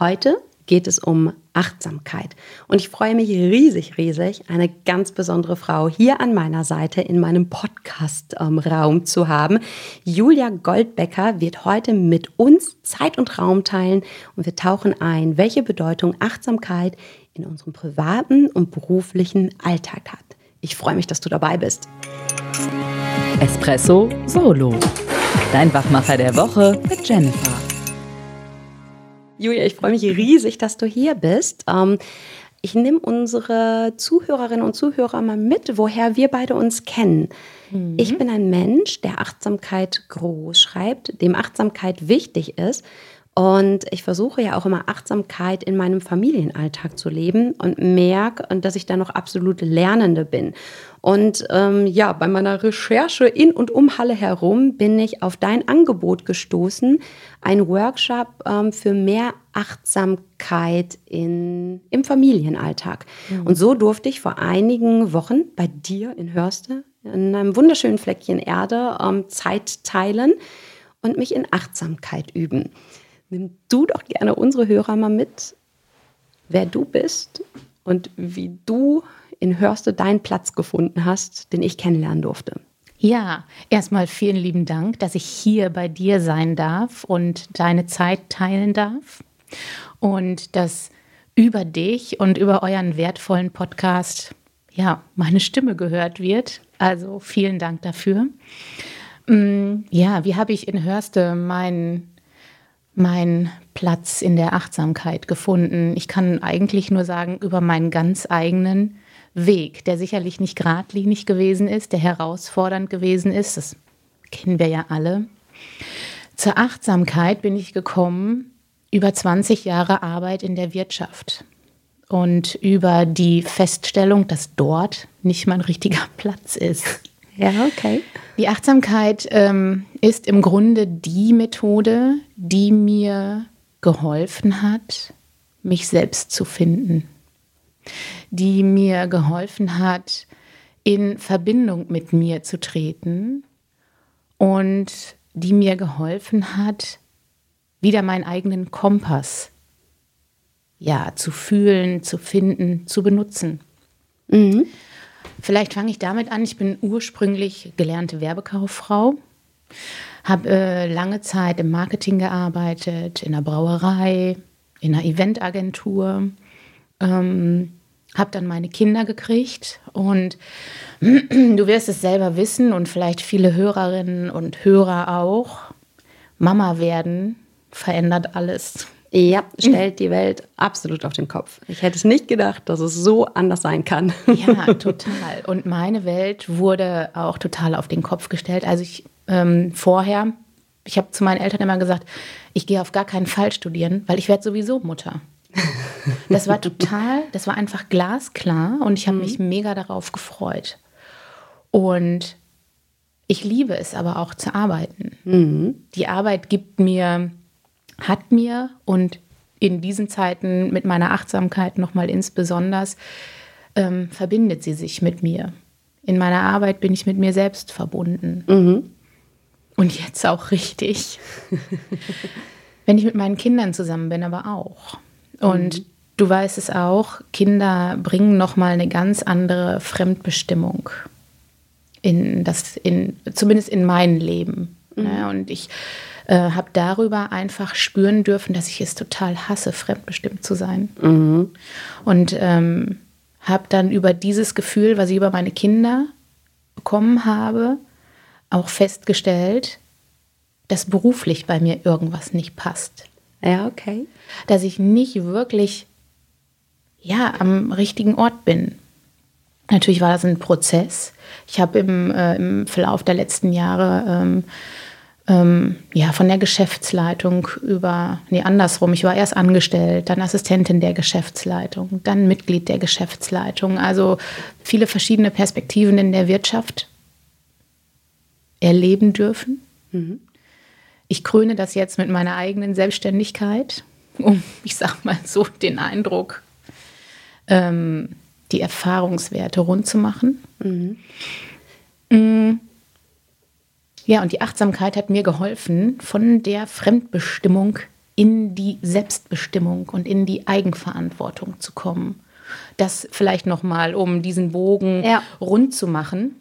Heute geht es um Achtsamkeit. Und ich freue mich riesig, riesig, eine ganz besondere Frau hier an meiner Seite in meinem Podcast-Raum zu haben. Julia Goldbecker wird heute mit uns Zeit und Raum teilen und wir tauchen ein, welche Bedeutung Achtsamkeit in unserem privaten und beruflichen Alltag hat. Ich freue mich, dass du dabei bist. Espresso Solo. Dein Wachmacher der Woche mit Jennifer. Julia, ich freue mich riesig, dass du hier bist. Ähm, ich nehme unsere Zuhörerinnen und Zuhörer mal mit, woher wir beide uns kennen. Mhm. Ich bin ein Mensch, der Achtsamkeit groß schreibt, dem Achtsamkeit wichtig ist und ich versuche ja auch immer Achtsamkeit in meinem Familienalltag zu leben und merke, dass ich da noch absolute Lernende bin. Und ähm, ja, bei meiner Recherche in und um Halle herum bin ich auf dein Angebot gestoßen, ein Workshop ähm, für mehr Achtsamkeit in, im Familienalltag. Mhm. Und so durfte ich vor einigen Wochen bei dir in Hörste in einem wunderschönen Fleckchen Erde ähm, Zeit teilen und mich in Achtsamkeit üben. Nimm du doch gerne unsere Hörer mal mit, wer du bist und wie du in Hörste deinen Platz gefunden hast, den ich kennenlernen durfte. Ja, erstmal vielen lieben Dank, dass ich hier bei dir sein darf und deine Zeit teilen darf und dass über dich und über euren wertvollen Podcast ja meine Stimme gehört wird. Also vielen Dank dafür. Mm, ja, wie habe ich in Hörste meinen meinen Platz in der Achtsamkeit gefunden. Ich kann eigentlich nur sagen, über meinen ganz eigenen Weg, der sicherlich nicht geradlinig gewesen ist, der herausfordernd gewesen ist. Das kennen wir ja alle. Zur Achtsamkeit bin ich gekommen über 20 Jahre Arbeit in der Wirtschaft und über die Feststellung, dass dort nicht mein richtiger Platz ist. Ja, okay. Die Achtsamkeit ähm, ist im Grunde die Methode, die mir geholfen hat, mich selbst zu finden. Die mir geholfen hat, in Verbindung mit mir zu treten und die mir geholfen hat, wieder meinen eigenen Kompass ja, zu fühlen, zu finden, zu benutzen. Mhm. Vielleicht fange ich damit an. Ich bin ursprünglich gelernte Werbekauffrau, habe äh, lange Zeit im Marketing gearbeitet, in der Brauerei, in einer Eventagentur. Ähm, habe dann meine Kinder gekriegt und du wirst es selber wissen und vielleicht viele Hörerinnen und Hörer auch. Mama werden verändert alles. Ja, stellt die Welt absolut auf den Kopf. Ich hätte es nicht gedacht, dass es so anders sein kann. Ja, total. Und meine Welt wurde auch total auf den Kopf gestellt. Also ich ähm, vorher, ich habe zu meinen Eltern immer gesagt, ich gehe auf gar keinen Fall studieren, weil ich werde sowieso Mutter. Das war total, das war einfach glasklar und ich habe mhm. mich mega darauf gefreut. Und ich liebe es aber auch zu arbeiten. Mhm. Die Arbeit gibt mir hat mir und in diesen Zeiten mit meiner Achtsamkeit nochmal insbesondere, ähm, verbindet sie sich mit mir. In meiner Arbeit bin ich mit mir selbst verbunden. Mhm. Und jetzt auch richtig. Wenn ich mit meinen Kindern zusammen bin, aber auch. Und mhm. du weißt es auch, Kinder bringen nochmal eine ganz andere Fremdbestimmung in das, in, zumindest in mein Leben. Mhm. Ja, und ich äh, habe darüber einfach spüren dürfen, dass ich es total hasse, fremdbestimmt zu sein. Mhm. Und ähm, habe dann über dieses Gefühl, was ich über meine Kinder bekommen habe, auch festgestellt, dass beruflich bei mir irgendwas nicht passt. Ja, okay. Dass ich nicht wirklich ja, am richtigen Ort bin. Natürlich war das ein Prozess. Ich habe im, äh, im Verlauf der letzten Jahre ähm, ähm, ja, von der Geschäftsleitung über, nee, andersrum. Ich war erst angestellt, dann Assistentin der Geschäftsleitung, dann Mitglied der Geschäftsleitung. Also viele verschiedene Perspektiven in der Wirtschaft erleben dürfen. Mhm. Ich kröne das jetzt mit meiner eigenen Selbstständigkeit, um, ich sag mal so, den Eindruck, ähm, die Erfahrungswerte rund zu machen. Mhm. Mhm. Ja, und die Achtsamkeit hat mir geholfen, von der Fremdbestimmung in die Selbstbestimmung und in die Eigenverantwortung zu kommen. Das vielleicht nochmal, um diesen Bogen ja. rund zu machen.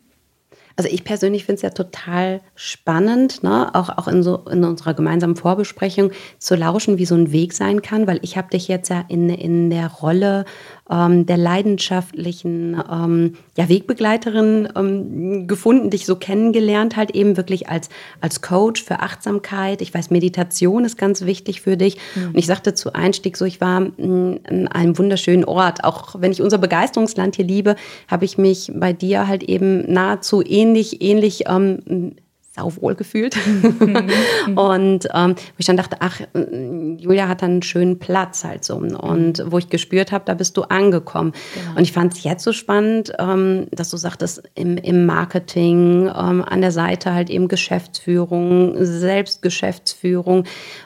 Also ich persönlich finde es ja total spannend, ne? auch, auch in, so, in unserer gemeinsamen Vorbesprechung zu lauschen, wie so ein Weg sein kann, weil ich habe dich jetzt ja in, in der Rolle ähm, der leidenschaftlichen ähm, ja, Wegbegleiterin ähm, gefunden, dich so kennengelernt, halt eben wirklich als, als Coach für Achtsamkeit. Ich weiß, Meditation ist ganz wichtig für dich. Mhm. Und ich sagte zu Einstieg so, ich war mm, in einem wunderschönen Ort. Auch wenn ich unser Begeisterungsland hier liebe, habe ich mich bei dir halt eben nahezu ähnlich, ähnlich ähm, sauwohl gefühlt. Mhm. und ähm, wo ich dann dachte, ach, Julia hat dann einen schönen Platz halt so. Und wo ich gespürt habe, da bist du angekommen. Genau. Und ich fand es jetzt so spannend, ähm, dass du sagtest, im, im Marketing, ähm, an der Seite halt eben Geschäftsführung, Selbstgeschäftsführung.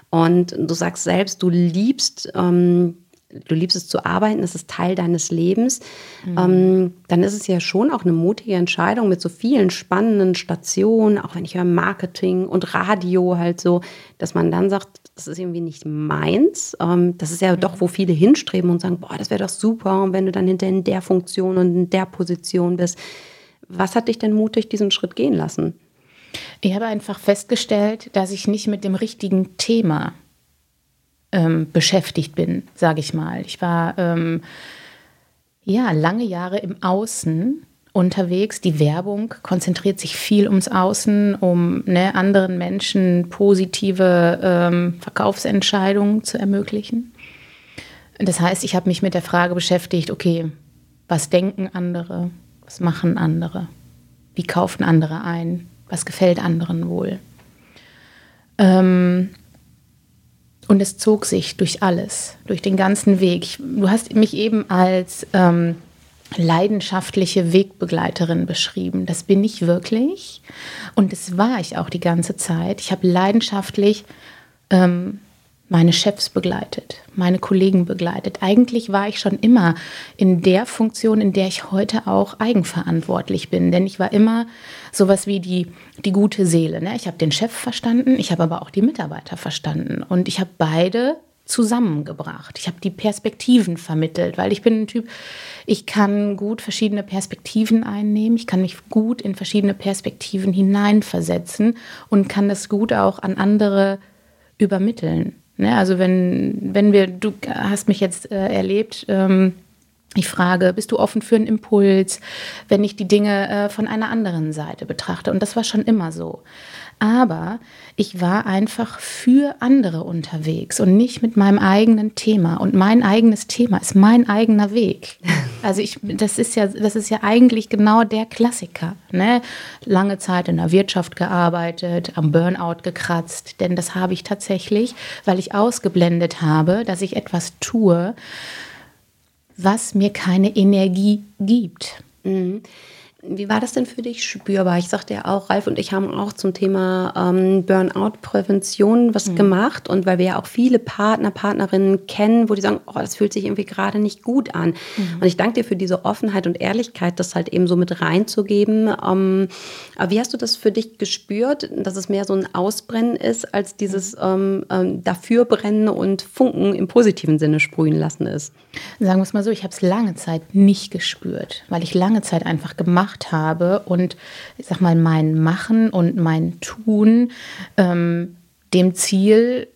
Und du sagst selbst, du liebst ähm, du liebst es zu arbeiten, es ist Teil deines Lebens, mhm. ähm, dann ist es ja schon auch eine mutige Entscheidung mit so vielen spannenden Stationen, auch wenn ich höre Marketing und Radio halt so, dass man dann sagt, das ist irgendwie nicht meins. Ähm, das ist ja mhm. doch, wo viele hinstreben und sagen, boah, das wäre doch super, und wenn du dann hinter in der Funktion und in der Position bist. Was hat dich denn mutig diesen Schritt gehen lassen? Ich habe einfach festgestellt, dass ich nicht mit dem richtigen Thema ähm, beschäftigt bin, sage ich mal. Ich war ähm, ja lange Jahre im Außen unterwegs. Die Werbung konzentriert sich viel ums Außen, um ne, anderen Menschen positive ähm, Verkaufsentscheidungen zu ermöglichen. Das heißt, ich habe mich mit der Frage beschäftigt, okay, was denken andere, was machen andere, wie kaufen andere ein, was gefällt anderen wohl. Ähm, und es zog sich durch alles, durch den ganzen Weg. Ich, du hast mich eben als ähm, leidenschaftliche Wegbegleiterin beschrieben. Das bin ich wirklich. Und das war ich auch die ganze Zeit. Ich habe leidenschaftlich ähm, meine Chefs begleitet, meine Kollegen begleitet. Eigentlich war ich schon immer in der Funktion, in der ich heute auch eigenverantwortlich bin. Denn ich war immer sowas wie die, die gute Seele. Ne? Ich habe den Chef verstanden, ich habe aber auch die Mitarbeiter verstanden. Und ich habe beide zusammengebracht. Ich habe die Perspektiven vermittelt, weil ich bin ein Typ, ich kann gut verschiedene Perspektiven einnehmen, ich kann mich gut in verschiedene Perspektiven hineinversetzen und kann das gut auch an andere übermitteln. Ne? Also wenn, wenn wir, du hast mich jetzt äh, erlebt, ähm, ich frage, bist du offen für einen Impuls, wenn ich die Dinge äh, von einer anderen Seite betrachte? Und das war schon immer so. Aber ich war einfach für andere unterwegs und nicht mit meinem eigenen Thema. Und mein eigenes Thema ist mein eigener Weg. Also ich, das ist ja, das ist ja eigentlich genau der Klassiker. Ne? Lange Zeit in der Wirtschaft gearbeitet, am Burnout gekratzt, denn das habe ich tatsächlich, weil ich ausgeblendet habe, dass ich etwas tue, was mir keine Energie gibt. Mhm. Wie war das denn für dich spürbar? Ich sagte ja auch, Ralf und ich haben auch zum Thema ähm, Burnout-Prävention was mhm. gemacht. Und weil wir ja auch viele Partner, Partnerinnen kennen, wo die sagen, oh, das fühlt sich irgendwie gerade nicht gut an. Mhm. Und ich danke dir für diese Offenheit und Ehrlichkeit, das halt eben so mit reinzugeben. Ähm, aber wie hast du das für dich gespürt, dass es mehr so ein Ausbrennen ist, als dieses mhm. ähm, ähm Dafürbrennen und Funken im positiven Sinne sprühen lassen ist? Sagen wir es mal so, ich habe es lange Zeit nicht gespürt, weil ich lange Zeit einfach gemacht gemacht habe und ich sag mal, mein Machen und mein Tun ähm, dem Ziel,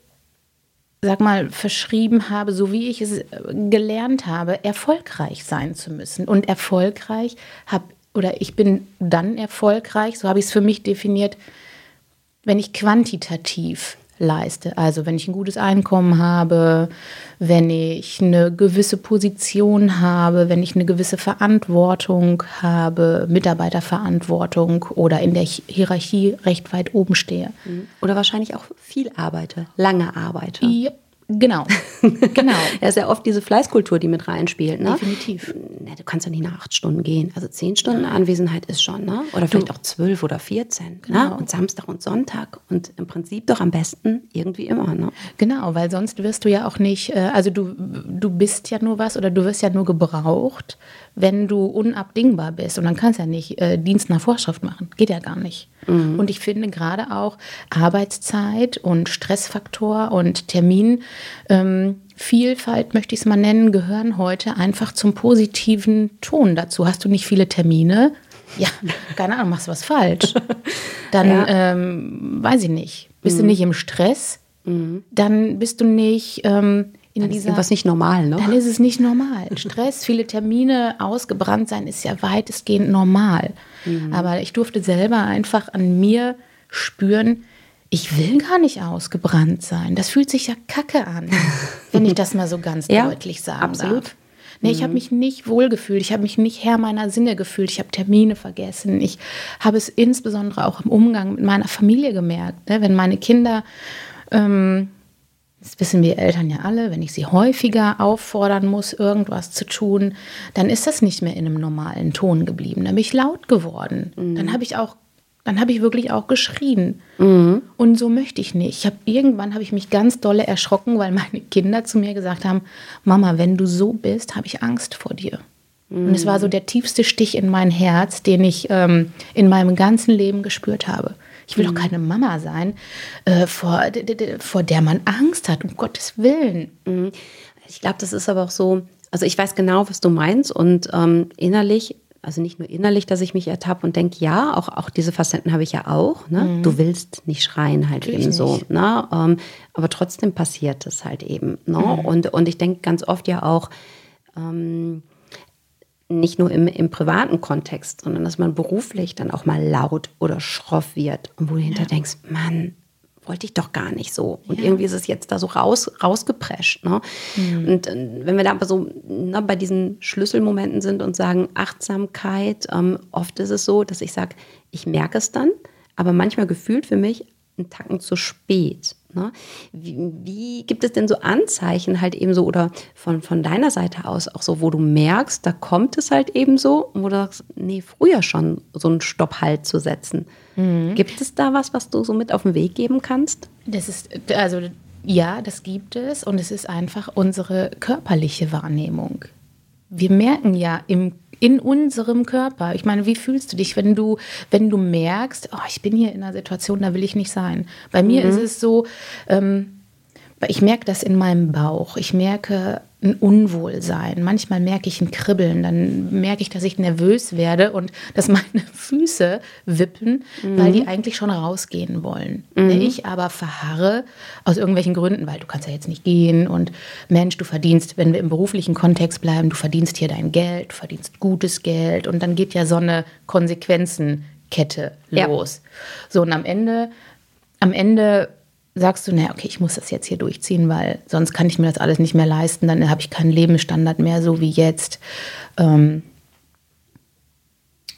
sag mal, verschrieben habe, so wie ich es gelernt habe, erfolgreich sein zu müssen. Und erfolgreich habe, oder ich bin dann erfolgreich, so habe ich es für mich definiert, wenn ich quantitativ leiste. Also wenn ich ein gutes Einkommen habe, wenn ich eine gewisse Position habe, wenn ich eine gewisse Verantwortung habe, Mitarbeiterverantwortung oder in der Hierarchie recht weit oben stehe. Mhm. Oder wahrscheinlich auch viel arbeite, lange arbeite. Ja, genau. Genau. ja, ist ja oft diese Fleißkultur, die mit reinspielt. Ne? Definitiv. Du kannst ja nicht nach acht Stunden gehen. Also zehn Stunden Anwesenheit ist schon, ne? Oder vielleicht du. auch zwölf oder vierzehn. Ne? Genau. Ne? Und Samstag und Sonntag. Und im Prinzip doch am besten irgendwie immer. Ne? Genau, weil sonst wirst du ja auch nicht, äh, also du, du bist ja nur was oder du wirst ja nur gebraucht, wenn du unabdingbar bist. Und dann kannst du ja nicht äh, Dienst nach Vorschrift machen. Geht ja gar nicht. Mhm. Und ich finde gerade auch Arbeitszeit und Stressfaktor und Termin. Ähm, Vielfalt, möchte ich es mal nennen, gehören heute einfach zum positiven Ton dazu. Hast du nicht viele Termine? Ja, keine Ahnung, machst du was falsch. Dann, ja. ähm, weiß ich nicht, bist mhm. du nicht im Stress? Mhm. Dann bist du nicht ähm, in dann dieser. Ist nicht normal, ne? Dann ist es nicht normal. Stress, viele Termine, ausgebrannt sein, ist ja weitestgehend normal. Mhm. Aber ich durfte selber einfach an mir spüren, ich will gar nicht ausgebrannt sein. Das fühlt sich ja kacke an, wenn ich das mal so ganz ja, deutlich sagen absolut. darf. Nee, ich habe mhm. mich nicht wohlgefühlt, ich habe mich nicht Herr meiner Sinne gefühlt, ich habe Termine vergessen. Ich habe es insbesondere auch im Umgang mit meiner Familie gemerkt. Ne? Wenn meine Kinder, ähm, das wissen wir Eltern ja alle, wenn ich sie häufiger auffordern muss, irgendwas zu tun, dann ist das nicht mehr in einem normalen Ton geblieben. Dann bin ich laut geworden. Mhm. Dann habe ich auch dann habe ich wirklich auch geschrien. Mhm. Und so möchte ich nicht. Ich hab, irgendwann habe ich mich ganz dolle erschrocken, weil meine Kinder zu mir gesagt haben, Mama, wenn du so bist, habe ich Angst vor dir. Mhm. Und es war so der tiefste Stich in mein Herz, den ich ähm, in meinem ganzen Leben gespürt habe. Ich will mhm. doch keine Mama sein, äh, vor, vor der man Angst hat, um Gottes Willen. Mhm. Ich glaube, das ist aber auch so, also ich weiß genau, was du meinst und ähm, innerlich also nicht nur innerlich, dass ich mich ertappe und denke, ja, auch, auch diese Facetten habe ich ja auch. Ne? Mhm. Du willst nicht schreien halt Natürlich eben so. Ne? Ähm, aber trotzdem passiert es halt eben. Ne? Mhm. Und, und ich denke ganz oft ja auch, ähm, nicht nur im, im privaten Kontext, sondern dass man beruflich dann auch mal laut oder schroff wird und wo du hinter denkst, Mann, wollte ich doch gar nicht so. Und ja. irgendwie ist es jetzt da so raus, rausgeprescht. Ne? Mhm. Und äh, wenn wir da aber so ne, bei diesen Schlüsselmomenten sind und sagen Achtsamkeit, ähm, oft ist es so, dass ich sage, ich merke es dann, aber manchmal gefühlt für mich einen Tacken zu spät. Ne? Wie, wie, gibt es denn so Anzeichen halt eben so oder von, von deiner Seite aus auch so, wo du merkst, da kommt es halt eben so, wo du sagst, nee, früher schon so einen Stopp halt zu setzen. Mhm. Gibt es da was, was du so mit auf den Weg geben kannst? Das ist, also ja, das gibt es und es ist einfach unsere körperliche Wahrnehmung. Wir merken ja im in unserem Körper. Ich meine, wie fühlst du dich, wenn du, wenn du merkst, oh, ich bin hier in einer Situation, da will ich nicht sein. Bei mir mhm. ist es so, ähm, ich merke das in meinem Bauch. Ich merke ein Unwohlsein. Manchmal merke ich ein Kribbeln. Dann merke ich, dass ich nervös werde und dass meine Füße wippen, mhm. weil die eigentlich schon rausgehen wollen. Mhm. Ich aber verharre aus irgendwelchen Gründen, weil du kannst ja jetzt nicht gehen und Mensch, du verdienst, wenn wir im beruflichen Kontext bleiben, du verdienst hier dein Geld, du verdienst gutes Geld und dann geht ja so eine Konsequenzenkette los. Ja. So und am Ende, am Ende sagst du, naja, okay, ich muss das jetzt hier durchziehen, weil sonst kann ich mir das alles nicht mehr leisten, dann habe ich keinen Lebensstandard mehr, so wie jetzt. Ähm,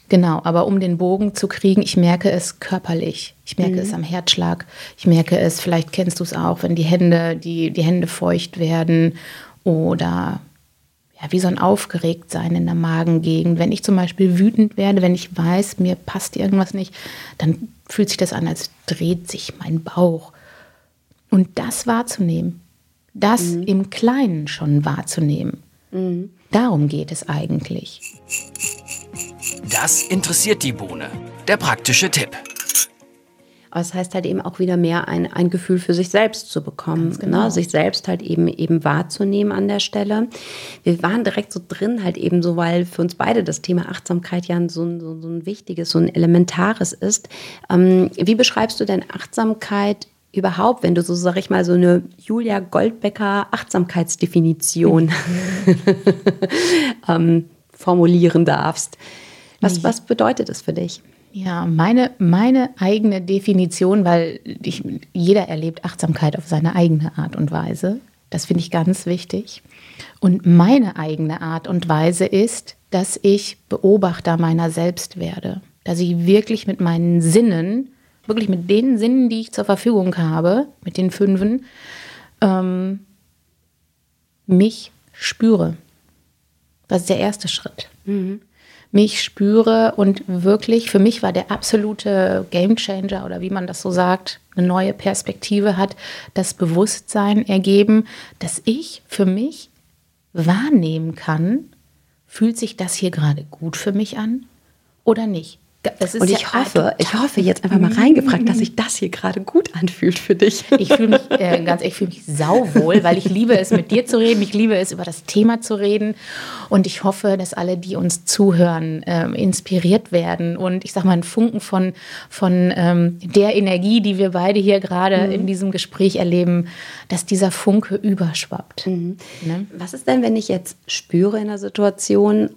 genau, aber um den Bogen zu kriegen, ich merke es körperlich. Ich merke mhm. es am Herzschlag. Ich merke es, vielleicht kennst du es auch, wenn die Hände, die, die Hände feucht werden oder ja, wie so ein Aufgeregtsein in der Magengegend. Wenn ich zum Beispiel wütend werde, wenn ich weiß, mir passt irgendwas nicht, dann fühlt sich das an, als dreht sich mein Bauch. Und das wahrzunehmen, das mhm. im Kleinen schon wahrzunehmen, mhm. darum geht es eigentlich. Das interessiert die Bohne. Der praktische Tipp. Aber es heißt halt eben auch wieder mehr ein, ein Gefühl für sich selbst zu bekommen, ne? genau. ne? sich selbst halt eben eben wahrzunehmen an der Stelle. Wir waren direkt so drin halt eben so, weil für uns beide das Thema Achtsamkeit ja so ein, so, so ein wichtiges, so ein elementares ist. Ähm, wie beschreibst du denn Achtsamkeit überhaupt, wenn du so, sag ich mal, so eine Julia Goldbecker Achtsamkeitsdefinition ähm, formulieren darfst. Was, was bedeutet das für dich? Ja, meine, meine eigene Definition, weil ich, jeder erlebt Achtsamkeit auf seine eigene Art und Weise. Das finde ich ganz wichtig. Und meine eigene Art und Weise ist, dass ich Beobachter meiner selbst werde. Dass ich wirklich mit meinen Sinnen wirklich mit den Sinnen, die ich zur Verfügung habe, mit den fünfen, ähm, mich spüre. Das ist der erste Schritt. Mhm. Mich spüre und wirklich, für mich war der absolute Gamechanger oder wie man das so sagt, eine neue Perspektive hat, das Bewusstsein ergeben, dass ich für mich wahrnehmen kann, fühlt sich das hier gerade gut für mich an oder nicht? Und ich ja hoffe, ich hoffe jetzt einfach mal reingefragt, dass sich das hier gerade gut anfühlt für dich. Ich fühle mich äh, ganz, ich fühle mich sauwohl, weil ich liebe es, mit dir zu reden. Ich liebe es, über das Thema zu reden. Und ich hoffe, dass alle, die uns zuhören, äh, inspiriert werden und ich sage mal einen Funken von, von ähm, der Energie, die wir beide hier gerade mhm. in diesem Gespräch erleben, dass dieser Funke überschwappt. Mhm. Ne? Was ist denn, wenn ich jetzt spüre in der Situation,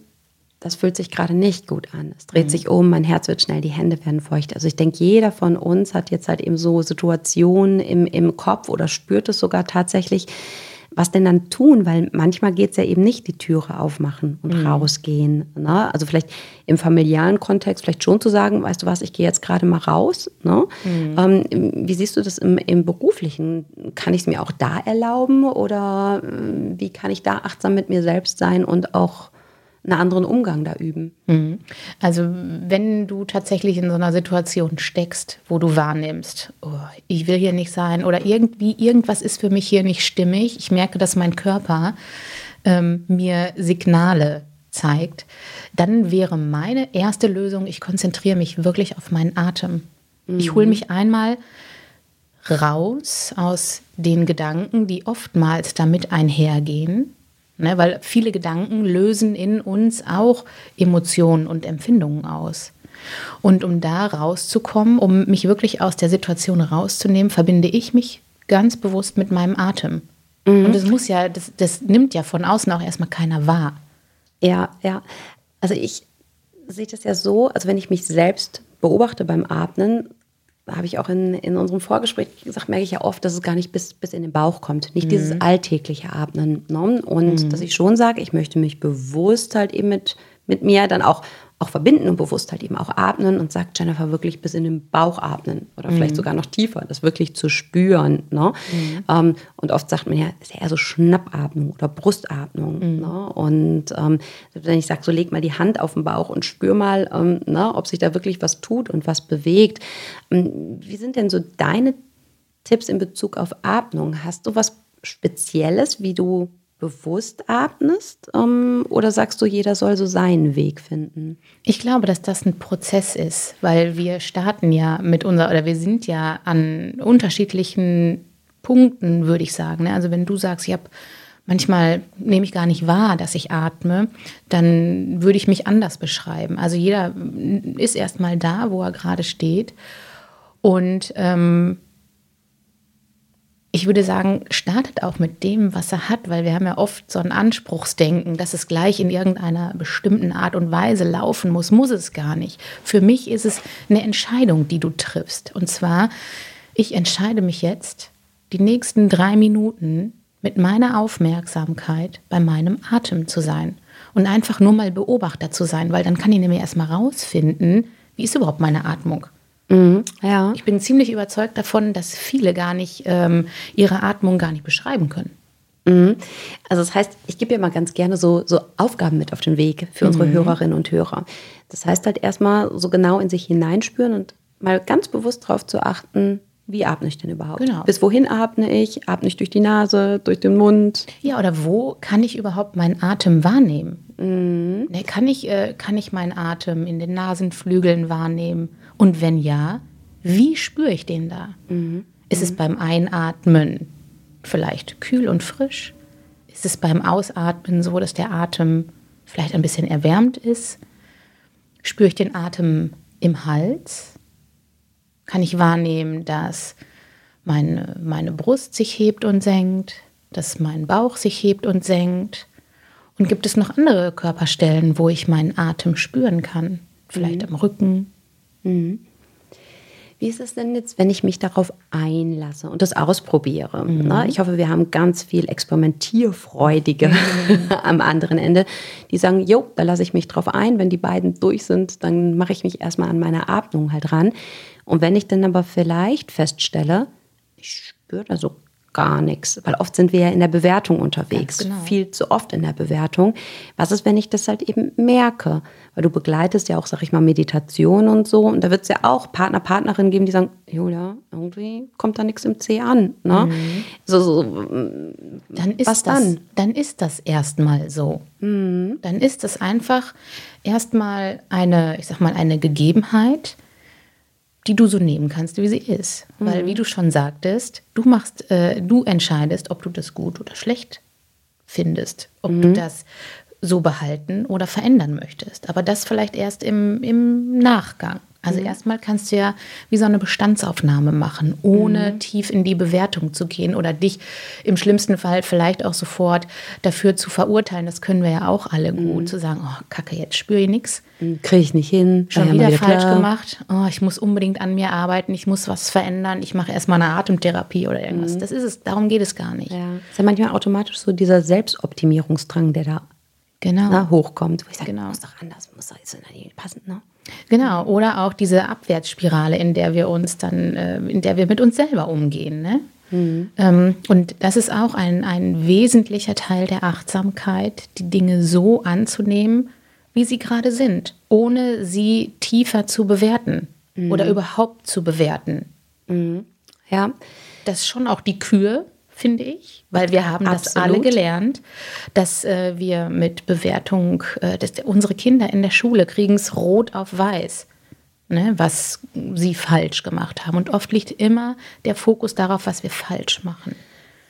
das fühlt sich gerade nicht gut an. Es dreht mhm. sich um, mein Herz wird schnell, die Hände werden feucht. Also ich denke, jeder von uns hat jetzt halt eben so Situationen im, im Kopf oder spürt es sogar tatsächlich. Was denn dann tun? Weil manchmal geht es ja eben nicht, die Türe aufmachen und mhm. rausgehen. Ne? Also vielleicht im familiären Kontext vielleicht schon zu sagen, weißt du was, ich gehe jetzt gerade mal raus. Ne? Mhm. Ähm, wie siehst du das im, im beruflichen? Kann ich es mir auch da erlauben oder äh, wie kann ich da achtsam mit mir selbst sein und auch einen anderen Umgang da üben. Mhm. Also wenn du tatsächlich in so einer Situation steckst, wo du wahrnimmst, oh, ich will hier nicht sein oder irgendwie irgendwas ist für mich hier nicht stimmig, ich merke, dass mein Körper ähm, mir Signale zeigt, dann wäre meine erste Lösung, ich konzentriere mich wirklich auf meinen Atem. Mhm. Ich hole mich einmal raus aus den Gedanken, die oftmals damit einhergehen Ne, weil viele Gedanken lösen in uns auch Emotionen und Empfindungen aus. Und um da rauszukommen, um mich wirklich aus der Situation rauszunehmen, verbinde ich mich ganz bewusst mit meinem Atem. Mhm. Und das muss ja, das, das nimmt ja von außen auch erstmal keiner wahr. Ja, ja. Also ich sehe das ja so, also wenn ich mich selbst beobachte beim Atmen, habe ich auch in, in unserem Vorgespräch gesagt, merke ich ja oft, dass es gar nicht bis, bis in den Bauch kommt. Nicht mhm. dieses alltägliche Atmen. Ne? Und mhm. dass ich schon sage, ich möchte mich bewusst halt eben mit, mit mir dann auch auch verbinden und bewusst halt eben auch atmen und sagt Jennifer wirklich bis in den Bauch atmen oder vielleicht mhm. sogar noch tiefer, das wirklich zu spüren. Ne? Mhm. Ähm, und oft sagt man ja, ist ja eher so Schnappatmung oder Brustatmung. Mhm. Ne? Und ähm, wenn ich sage, so leg mal die Hand auf den Bauch und spür mal, ähm, ne, ob sich da wirklich was tut und was bewegt. Ähm, wie sind denn so deine Tipps in Bezug auf Atmung? Hast du was Spezielles, wie du bewusst atmest? Ähm, oder sagst du, jeder soll so seinen Weg finden? Ich glaube, dass das ein Prozess ist, weil wir starten ja mit unserer, oder wir sind ja an unterschiedlichen Punkten, würde ich sagen. Ne? Also wenn du sagst, ich habe manchmal nehme ich gar nicht wahr, dass ich atme, dann würde ich mich anders beschreiben. Also jeder ist erstmal da, wo er gerade steht. Und ähm, ich würde sagen, startet auch mit dem, was er hat, weil wir haben ja oft so ein Anspruchsdenken, dass es gleich in irgendeiner bestimmten Art und Weise laufen muss. Muss es gar nicht. Für mich ist es eine Entscheidung, die du triffst. Und zwar, ich entscheide mich jetzt, die nächsten drei Minuten mit meiner Aufmerksamkeit bei meinem Atem zu sein und einfach nur mal Beobachter zu sein, weil dann kann ich nämlich erstmal rausfinden, wie ist überhaupt meine Atmung. Mhm, ja. Ich bin ziemlich überzeugt davon, dass viele gar nicht ähm, ihre Atmung gar nicht beschreiben können. Mhm. Also das heißt, ich gebe ja mal ganz gerne so, so Aufgaben mit auf den Weg für unsere mhm. Hörerinnen und Hörer. Das heißt halt erstmal so genau in sich hineinspüren und mal ganz bewusst darauf zu achten, wie atme ich denn überhaupt? Genau. Bis wohin atme ich? Atme ich durch die Nase, durch den Mund? Ja, oder wo kann ich überhaupt meinen Atem wahrnehmen? Mhm. Ne, kann, ich, äh, kann ich meinen Atem in den Nasenflügeln wahrnehmen? Und wenn ja, wie spüre ich den da? Mhm. Ist es beim Einatmen vielleicht kühl und frisch? Ist es beim Ausatmen so, dass der Atem vielleicht ein bisschen erwärmt ist? Spüre ich den Atem im Hals? Kann ich wahrnehmen, dass meine, meine Brust sich hebt und senkt, dass mein Bauch sich hebt und senkt? Und gibt es noch andere Körperstellen, wo ich meinen Atem spüren kann? Vielleicht mhm. am Rücken, Mhm. Wie ist es denn jetzt, wenn ich mich darauf einlasse und das ausprobiere? Mhm. Na, ich hoffe, wir haben ganz viel Experimentierfreudige mhm. am anderen Ende, die sagen, jo, da lasse ich mich drauf ein. Wenn die beiden durch sind, dann mache ich mich erstmal an meine Atmung halt ran. Und wenn ich dann aber vielleicht feststelle, ich spüre da so gar nichts, weil oft sind wir ja in der Bewertung unterwegs, genau. viel zu oft in der Bewertung. Was ist, wenn ich das halt eben merke? Weil du begleitest ja auch, sag ich mal, Meditation und so. Und da wird es ja auch Partner, Partnerinnen geben, die sagen, Julia, irgendwie kommt da nichts im C an. Ne? So, so, dann ist Was das, dann? dann ist das erstmal so. Dann ist es einfach erstmal eine, ich sag mal, eine Gegebenheit, die du so nehmen kannst, wie sie ist. Weil, wie du schon sagtest, du machst, äh, du entscheidest, ob du das gut oder schlecht findest, ob du das so behalten oder verändern möchtest. Aber das vielleicht erst im, im Nachgang. Also erstmal kannst du ja wie so eine Bestandsaufnahme machen, ohne tief in die Bewertung zu gehen oder dich im schlimmsten Fall vielleicht auch sofort dafür zu verurteilen. Das können wir ja auch alle gut, zu sagen, oh Kacke, jetzt spüre ich nichts. kriege ich nicht hin. Schon wieder, mal falsch klar. gemacht. Oh, ich muss unbedingt an mir arbeiten, ich muss was verändern, ich mache erstmal eine Atemtherapie oder irgendwas. Das ist es, darum geht es gar nicht. Ja. Ist ja manchmal automatisch so dieser Selbstoptimierungsdrang, der da Genau. ne, hochkommt. Wo ich sage, Genau. muss doch anders, muss doch jetzt passen. Ne? Genau, oder auch diese Abwärtsspirale, in der wir uns dann, äh, in der wir mit uns selber umgehen. Ne? Ähm, und das ist auch ein, ein wesentlicher Teil der Achtsamkeit, die Dinge so anzunehmen, wie sie gerade sind, ohne sie tiefer zu bewerten oder überhaupt zu bewerten. Ja, Das ist schon auch die Kür, finde ich, weil wir haben das Absolut. alle gelernt, dass äh, wir mit Bewertung, äh, dass unsere Kinder in der Schule kriegen es rot auf weiß, ne, was sie falsch gemacht haben. Und oft liegt immer der Fokus darauf, was wir falsch machen.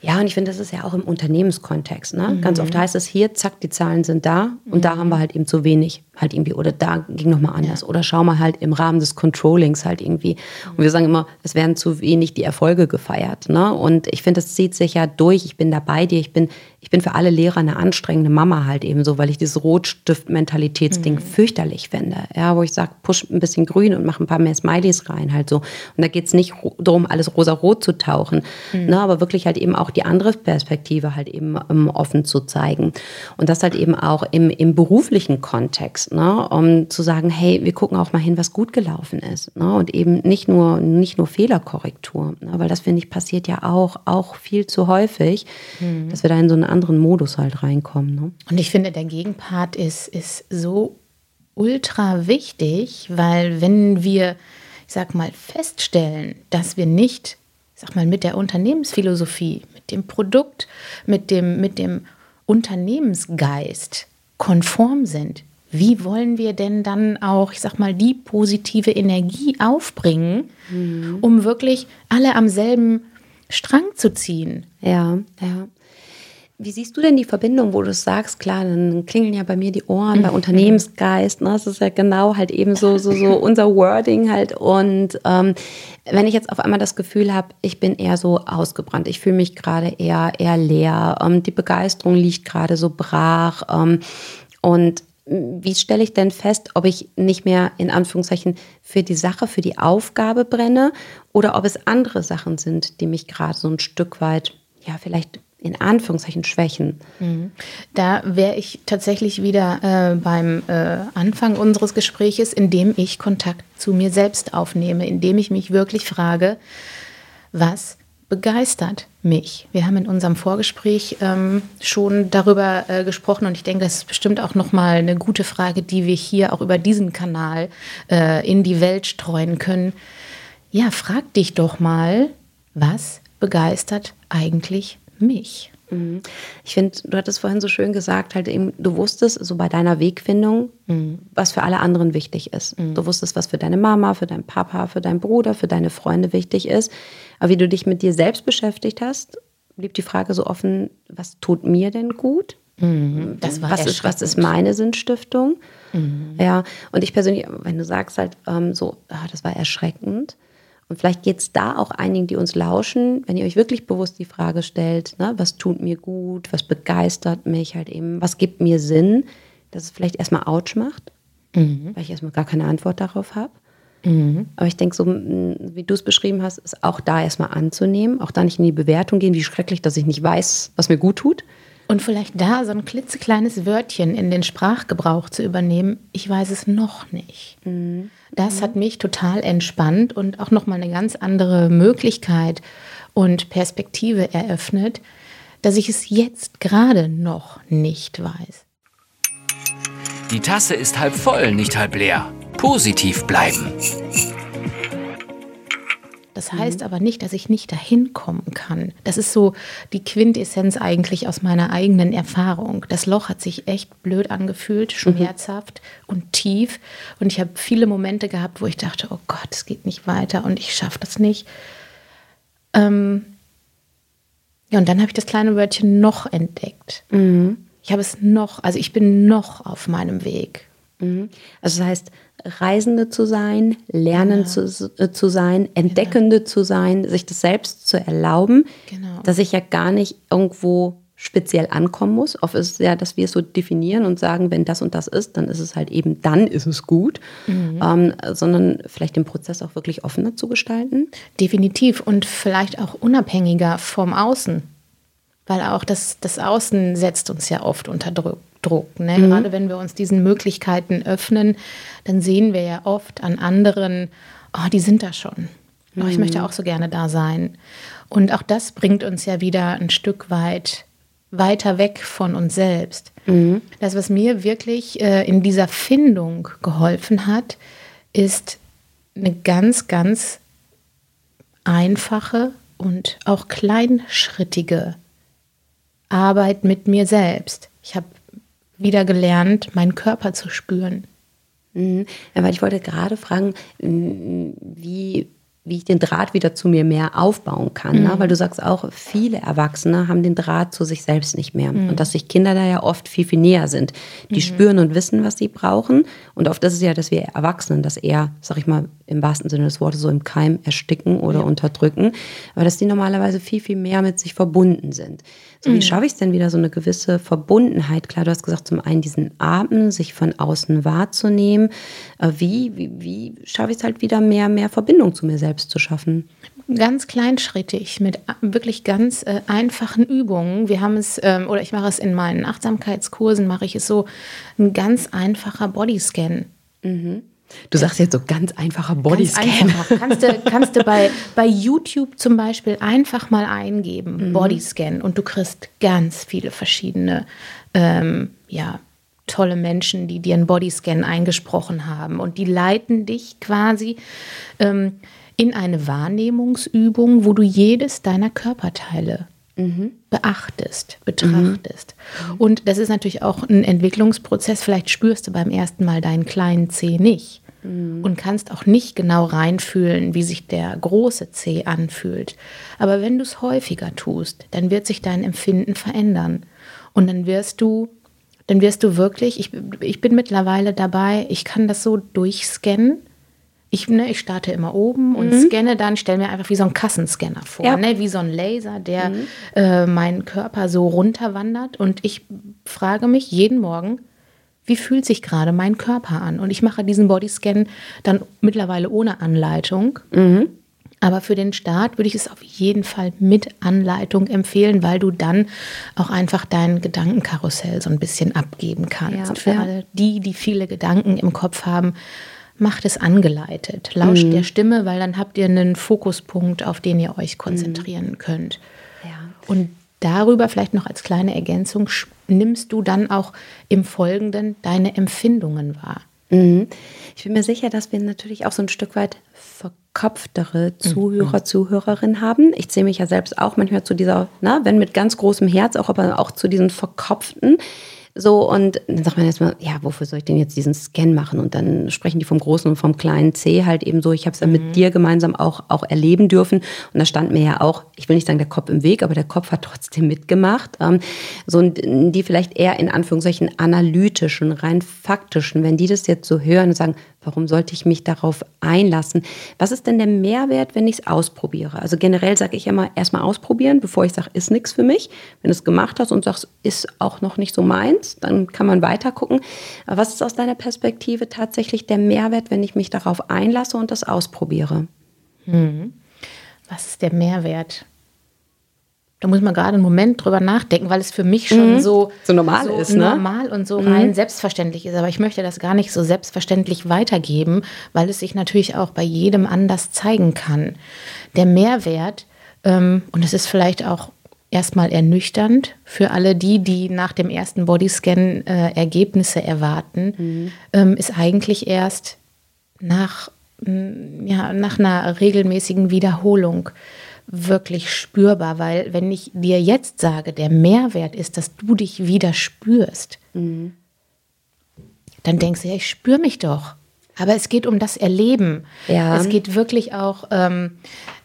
Ja, und ich finde, das ist ja auch im Unternehmenskontext. Ne? Ganz oft heißt es hier, zack, die Zahlen sind da und da haben wir halt eben zu wenig. Halt irgendwie, oder da ging nochmal anders. Oder schau mal halt im Rahmen des Controllings halt irgendwie. Und wir sagen immer, es werden zu wenig die Erfolge gefeiert. Ne? Und ich finde, das zieht sich ja durch. Ich bin da bei dir. Ich bin, ich bin für alle Lehrer eine anstrengende Mama halt eben so, weil ich dieses Rotstift-Mentalitätsding fürchterlich finde. Ja, wo ich sage, push ein bisschen grün und mach ein paar mehr Smileys rein halt so. Und da geht es nicht darum, alles rosa-rot zu tauchen, ne, aber wirklich halt eben auch die andere Perspektive halt eben ähm, offen zu zeigen. Und das halt eben auch im, im beruflichen Kontext, ne, um zu sagen, hey, wir gucken auch mal hin, was gut gelaufen ist. Ne, und eben nicht nur, nicht nur Fehlerkorrektur, ne, weil das, finde ich, passiert ja auch, auch viel zu häufig, dass wir da in so einen anderen Modus halt reinkommen. Ne? Und ich finde, der Gegenpart ist, ist so ultra wichtig, weil wenn wir, ich sag mal, feststellen, dass wir nicht, ich sag mal, mit der Unternehmensphilosophie, mit dem Produkt, mit dem, mit dem Unternehmensgeist konform sind, wie wollen wir denn dann auch, ich sag mal, die positive Energie aufbringen, um wirklich alle am selben Strang zu ziehen? Ja, ja. Wie siehst du denn die Verbindung, wo du es sagst, klar, dann klingeln ja bei mir die Ohren bei Unternehmensgeist, ne? Das ist ja genau halt eben so, so, so unser Wording halt. Und ähm, wenn ich jetzt auf einmal das Gefühl habe, ich bin eher so ausgebrannt, ich fühle mich gerade eher, eher leer, ähm, die Begeisterung liegt gerade so brach ähm, und wie stelle ich denn fest, ob ich nicht mehr in Anführungszeichen für die Sache, für die Aufgabe brenne oder ob es andere Sachen sind, die mich gerade so ein Stück weit, ja, vielleicht in Anführungszeichen schwächen. Da wäre ich tatsächlich wieder äh, beim äh, Anfang unseres Gespräches, indem ich Kontakt zu mir selbst aufnehme, indem ich mich wirklich frage, was begeistert mich? Wir haben in unserem Vorgespräch ähm, schon darüber äh, gesprochen und ich denke, das ist bestimmt auch nochmal eine gute Frage, die wir hier auch über diesen Kanal äh, in die Welt streuen können. Ja, frag dich doch mal, was begeistert eigentlich mich? Ich finde, du hattest vorhin so schön gesagt, halt eben, du wusstest so bei deiner Wegfindung, was für alle anderen wichtig ist. Du wusstest, was für deine Mama, für deinen Papa, für deinen Bruder, für deine Freunde wichtig ist. Aber wie du dich mit dir selbst beschäftigt hast, blieb die Frage so offen, was tut mir denn gut? Das war was ist, was ist meine Sinnstiftung? Ja, und ich persönlich, wenn du sagst halt ähm, so, ah, das war erschreckend. Und vielleicht geht es da auch einigen, die uns lauschen, wenn ihr euch wirklich bewusst die Frage stellt, ne, was tut mir gut, was begeistert mich halt eben, was gibt mir Sinn, dass es vielleicht erstmal Ouch macht, weil ich erstmal gar keine Antwort darauf habe. Aber ich denke, so m, wie du es beschrieben hast, ist auch da erstmal anzunehmen, auch da nicht in die Bewertung gehen, wie schrecklich, dass ich nicht weiß, was mir gut tut. Und vielleicht da so ein klitzekleines Wörtchen in den Sprachgebrauch zu übernehmen, ich weiß es noch nicht. Das hat mich total entspannt und auch nochmal eine ganz andere Möglichkeit und Perspektive eröffnet, dass ich es jetzt gerade noch nicht weiß. Die Tasse ist halb voll, nicht halb leer. Positiv bleiben. Das heißt aber nicht, dass ich nicht dahin kommen kann. Das ist so die Quintessenz eigentlich aus meiner eigenen Erfahrung. Das Loch hat sich echt blöd angefühlt, schmerzhaft mhm. und tief. Und ich habe viele Momente gehabt, wo ich dachte, oh Gott, es geht nicht weiter und ich schaffe das nicht. Ähm ja, und dann habe ich das kleine Wörtchen noch entdeckt. Mhm. Ich habe es noch, also ich bin noch auf meinem Weg. Mhm. Also das heißt, Reisende zu sein, Lernen ja. zu, äh, zu sein, Entdeckende genau. zu sein, sich das selbst zu erlauben, genau. dass ich ja gar nicht irgendwo speziell ankommen muss. Oft ist es ja, dass wir es so definieren und sagen, wenn das und das ist, dann ist es halt eben, dann ist es gut, mhm. ähm, sondern vielleicht den Prozess auch wirklich offener zu gestalten. Definitiv und vielleicht auch unabhängiger vom Außen, weil auch das, das Außen setzt uns ja oft unter Druck. Ne? Mhm. Gerade wenn wir uns diesen Möglichkeiten öffnen, dann sehen wir ja oft an anderen, oh, die sind da schon. Oh, ich möchte mhm. auch so gerne da sein. Und auch das bringt uns ja wieder ein Stück weit weiter weg von uns selbst. Mhm. Das, was mir wirklich äh, in dieser Findung geholfen hat, ist eine ganz, ganz einfache und auch kleinschrittige Arbeit mit mir selbst. Ich habe wieder gelernt, meinen Körper zu spüren. Mhm. Ja, weil ich wollte gerade fragen, wie wie ich den Draht wieder zu mir mehr aufbauen kann. Ne? Mhm. Ne? Weil du sagst auch, viele Erwachsene haben den Draht zu sich selbst nicht mehr. Mhm. Und dass sich Kinder da ja oft viel, viel näher sind. Die mhm. spüren und wissen, was sie brauchen. Und oft ist es ja, dass wir Erwachsenen das eher, sag ich mal, im wahrsten Sinne des Wortes so im Keim ersticken oder ja. unterdrücken. Aber dass die normalerweise viel, viel mehr mit sich verbunden sind. So, wie mhm. schaffe ich es denn wieder so eine gewisse Verbundenheit? Klar, du hast gesagt, zum einen diesen Atem, sich von außen wahrzunehmen. Äh, wie, wie, wie schaffe ich es halt wieder mehr, mehr Verbindung zu mir selbst? selbst zu schaffen? Ganz kleinschrittig, mit wirklich ganz äh, einfachen Übungen. Wir haben es, ähm, oder ich mache es in meinen Achtsamkeitskursen, mache ich es so, ein ganz einfacher Bodyscan. Mhm. Du sagst jetzt so ganz einfacher Bodyscan. Ganz einfach. Kannst du, kannst du bei, bei YouTube zum Beispiel einfach mal eingeben, mhm. Bodyscan, und du kriegst ganz viele verschiedene ähm, ja, tolle Menschen, die dir einen Bodyscan eingesprochen haben. Und die leiten dich quasi ähm, in eine Wahrnehmungsübung, wo du jedes deiner Körperteile mhm. beachtest, betrachtest. Mhm. Und das ist natürlich auch ein Entwicklungsprozess. Vielleicht spürst du beim ersten Mal deinen kleinen Zeh nicht mhm. und kannst auch nicht genau reinfühlen, wie sich der große Zeh anfühlt. Aber wenn du es häufiger tust, dann wird sich dein Empfinden verändern. Und dann wirst du dann wirst du wirklich, ich, ich bin mittlerweile dabei, ich kann das so durchscannen ich, ne, ich starte immer oben und mhm. scanne dann, stelle mir einfach wie so ein Kassenscanner vor, ja. ne, wie so ein Laser, der mhm. äh, meinen Körper so runterwandert. Und ich frage mich jeden Morgen, wie fühlt sich gerade mein Körper an? Und ich mache diesen Bodyscan dann mittlerweile ohne Anleitung. Mhm. Aber für den Start würde ich es auf jeden Fall mit Anleitung empfehlen, weil du dann auch einfach dein Gedankenkarussell so ein bisschen abgeben kannst. Ja, für ja. alle die, die viele Gedanken im Kopf haben, macht es angeleitet. Lauscht mhm. der Stimme, weil dann habt ihr einen Fokuspunkt, auf den ihr euch konzentrieren mhm. könnt. Ja. Und darüber vielleicht noch als kleine Ergänzung nimmst du dann auch im Folgenden deine Empfindungen wahr. Mhm. Ich bin mir sicher, dass wir natürlich auch so ein Stück weit verkopftere mhm. Zuhörer, mhm. Zuhörerinnen haben. Ich zähle mich ja selbst auch manchmal zu dieser, na, wenn mit ganz großem Herz, auch aber auch zu diesen verkopften. So, und dann sagt man erstmal, ja, wofür soll ich denn jetzt diesen Scan machen? Und dann sprechen die vom großen und vom kleinen C halt eben so. Ich habe es ja mhm. mit dir gemeinsam auch, auch erleben dürfen. Und da stand mir ja auch, ich will nicht sagen der Kopf im Weg, aber der Kopf hat trotzdem mitgemacht. Ähm, so, die vielleicht eher in Anführungszeichen analytischen, rein faktischen, wenn die das jetzt so hören und sagen, Warum sollte ich mich darauf einlassen? Was ist denn der Mehrwert, wenn ich es ausprobiere? Also generell sage ich immer, erstmal ausprobieren, bevor ich sage, ist nichts für mich. Wenn du es gemacht hast und sagst, ist auch noch nicht so meins, dann kann man weiter gucken. Aber was ist aus deiner Perspektive tatsächlich der Mehrwert, wenn ich mich darauf einlasse und das ausprobiere? Hm. Was ist der Mehrwert? Da muss man gerade einen Moment drüber nachdenken, weil es für mich schon mhm. so, so normal so ist, ne? normal und so mhm. rein selbstverständlich ist. Aber ich möchte das gar nicht so selbstverständlich weitergeben, weil es sich natürlich auch bei jedem anders zeigen kann. Der Mehrwert Ähm, und es ist vielleicht auch erstmal ernüchternd für alle die, die nach dem ersten Bodyscan äh, Ergebnisse erwarten, mhm. ähm, ist eigentlich erst nach, ja, nach einer regelmäßigen Wiederholung wirklich spürbar, weil wenn ich dir jetzt sage, der Mehrwert ist, dass du dich wieder spürst, mhm. dann denkst du, ja, ich spüre mich doch. Aber es geht um das Erleben. Ja. Es geht wirklich auch ähm,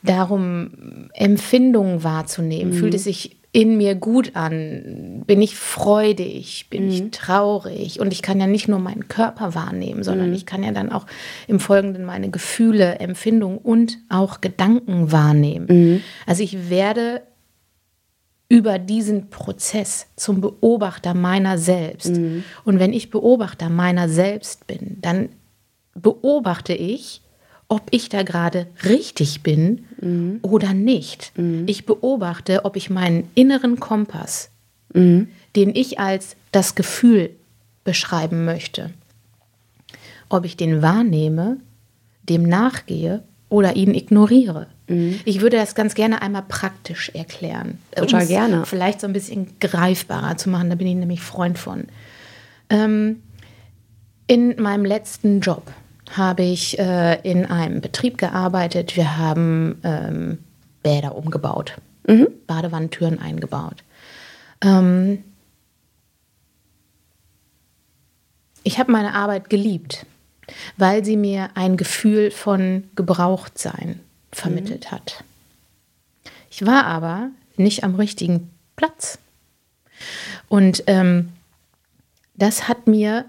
darum, Empfindungen wahrzunehmen. Mhm. Fühlt es sich in mir gut an? Bin ich freudig? Bin mhm. ich traurig? Und ich kann ja nicht nur meinen Körper wahrnehmen, sondern mhm. ich kann ja dann auch im Folgenden meine Gefühle, Empfindungen und auch Gedanken wahrnehmen. Mhm. Also ich werde über diesen Prozess zum Beobachter meiner selbst. Mhm. Und wenn ich Beobachter meiner selbst bin, dann beobachte ich, ob ich da gerade richtig bin mhm. oder nicht. Mhm. Ich beobachte, ob ich meinen inneren Kompass, mhm. den ich als das Gefühl beschreiben möchte, ob ich den wahrnehme, dem nachgehe oder ihn ignoriere. Mhm. Ich würde das ganz gerne einmal praktisch erklären. Total gerne. Vielleicht so ein bisschen greifbarer zu machen, da bin ich nämlich Freund von. Ähm, in meinem letzten Job habe ich äh, in einem Betrieb gearbeitet. Wir haben ähm, Bäder umgebaut, mhm. Badewannentüren eingebaut. Ähm, ich habe meine Arbeit geliebt, weil sie mir ein Gefühl von Gebrauchtsein vermittelt mhm. hat. Ich war aber nicht am richtigen Platz. Und ähm, das hat mir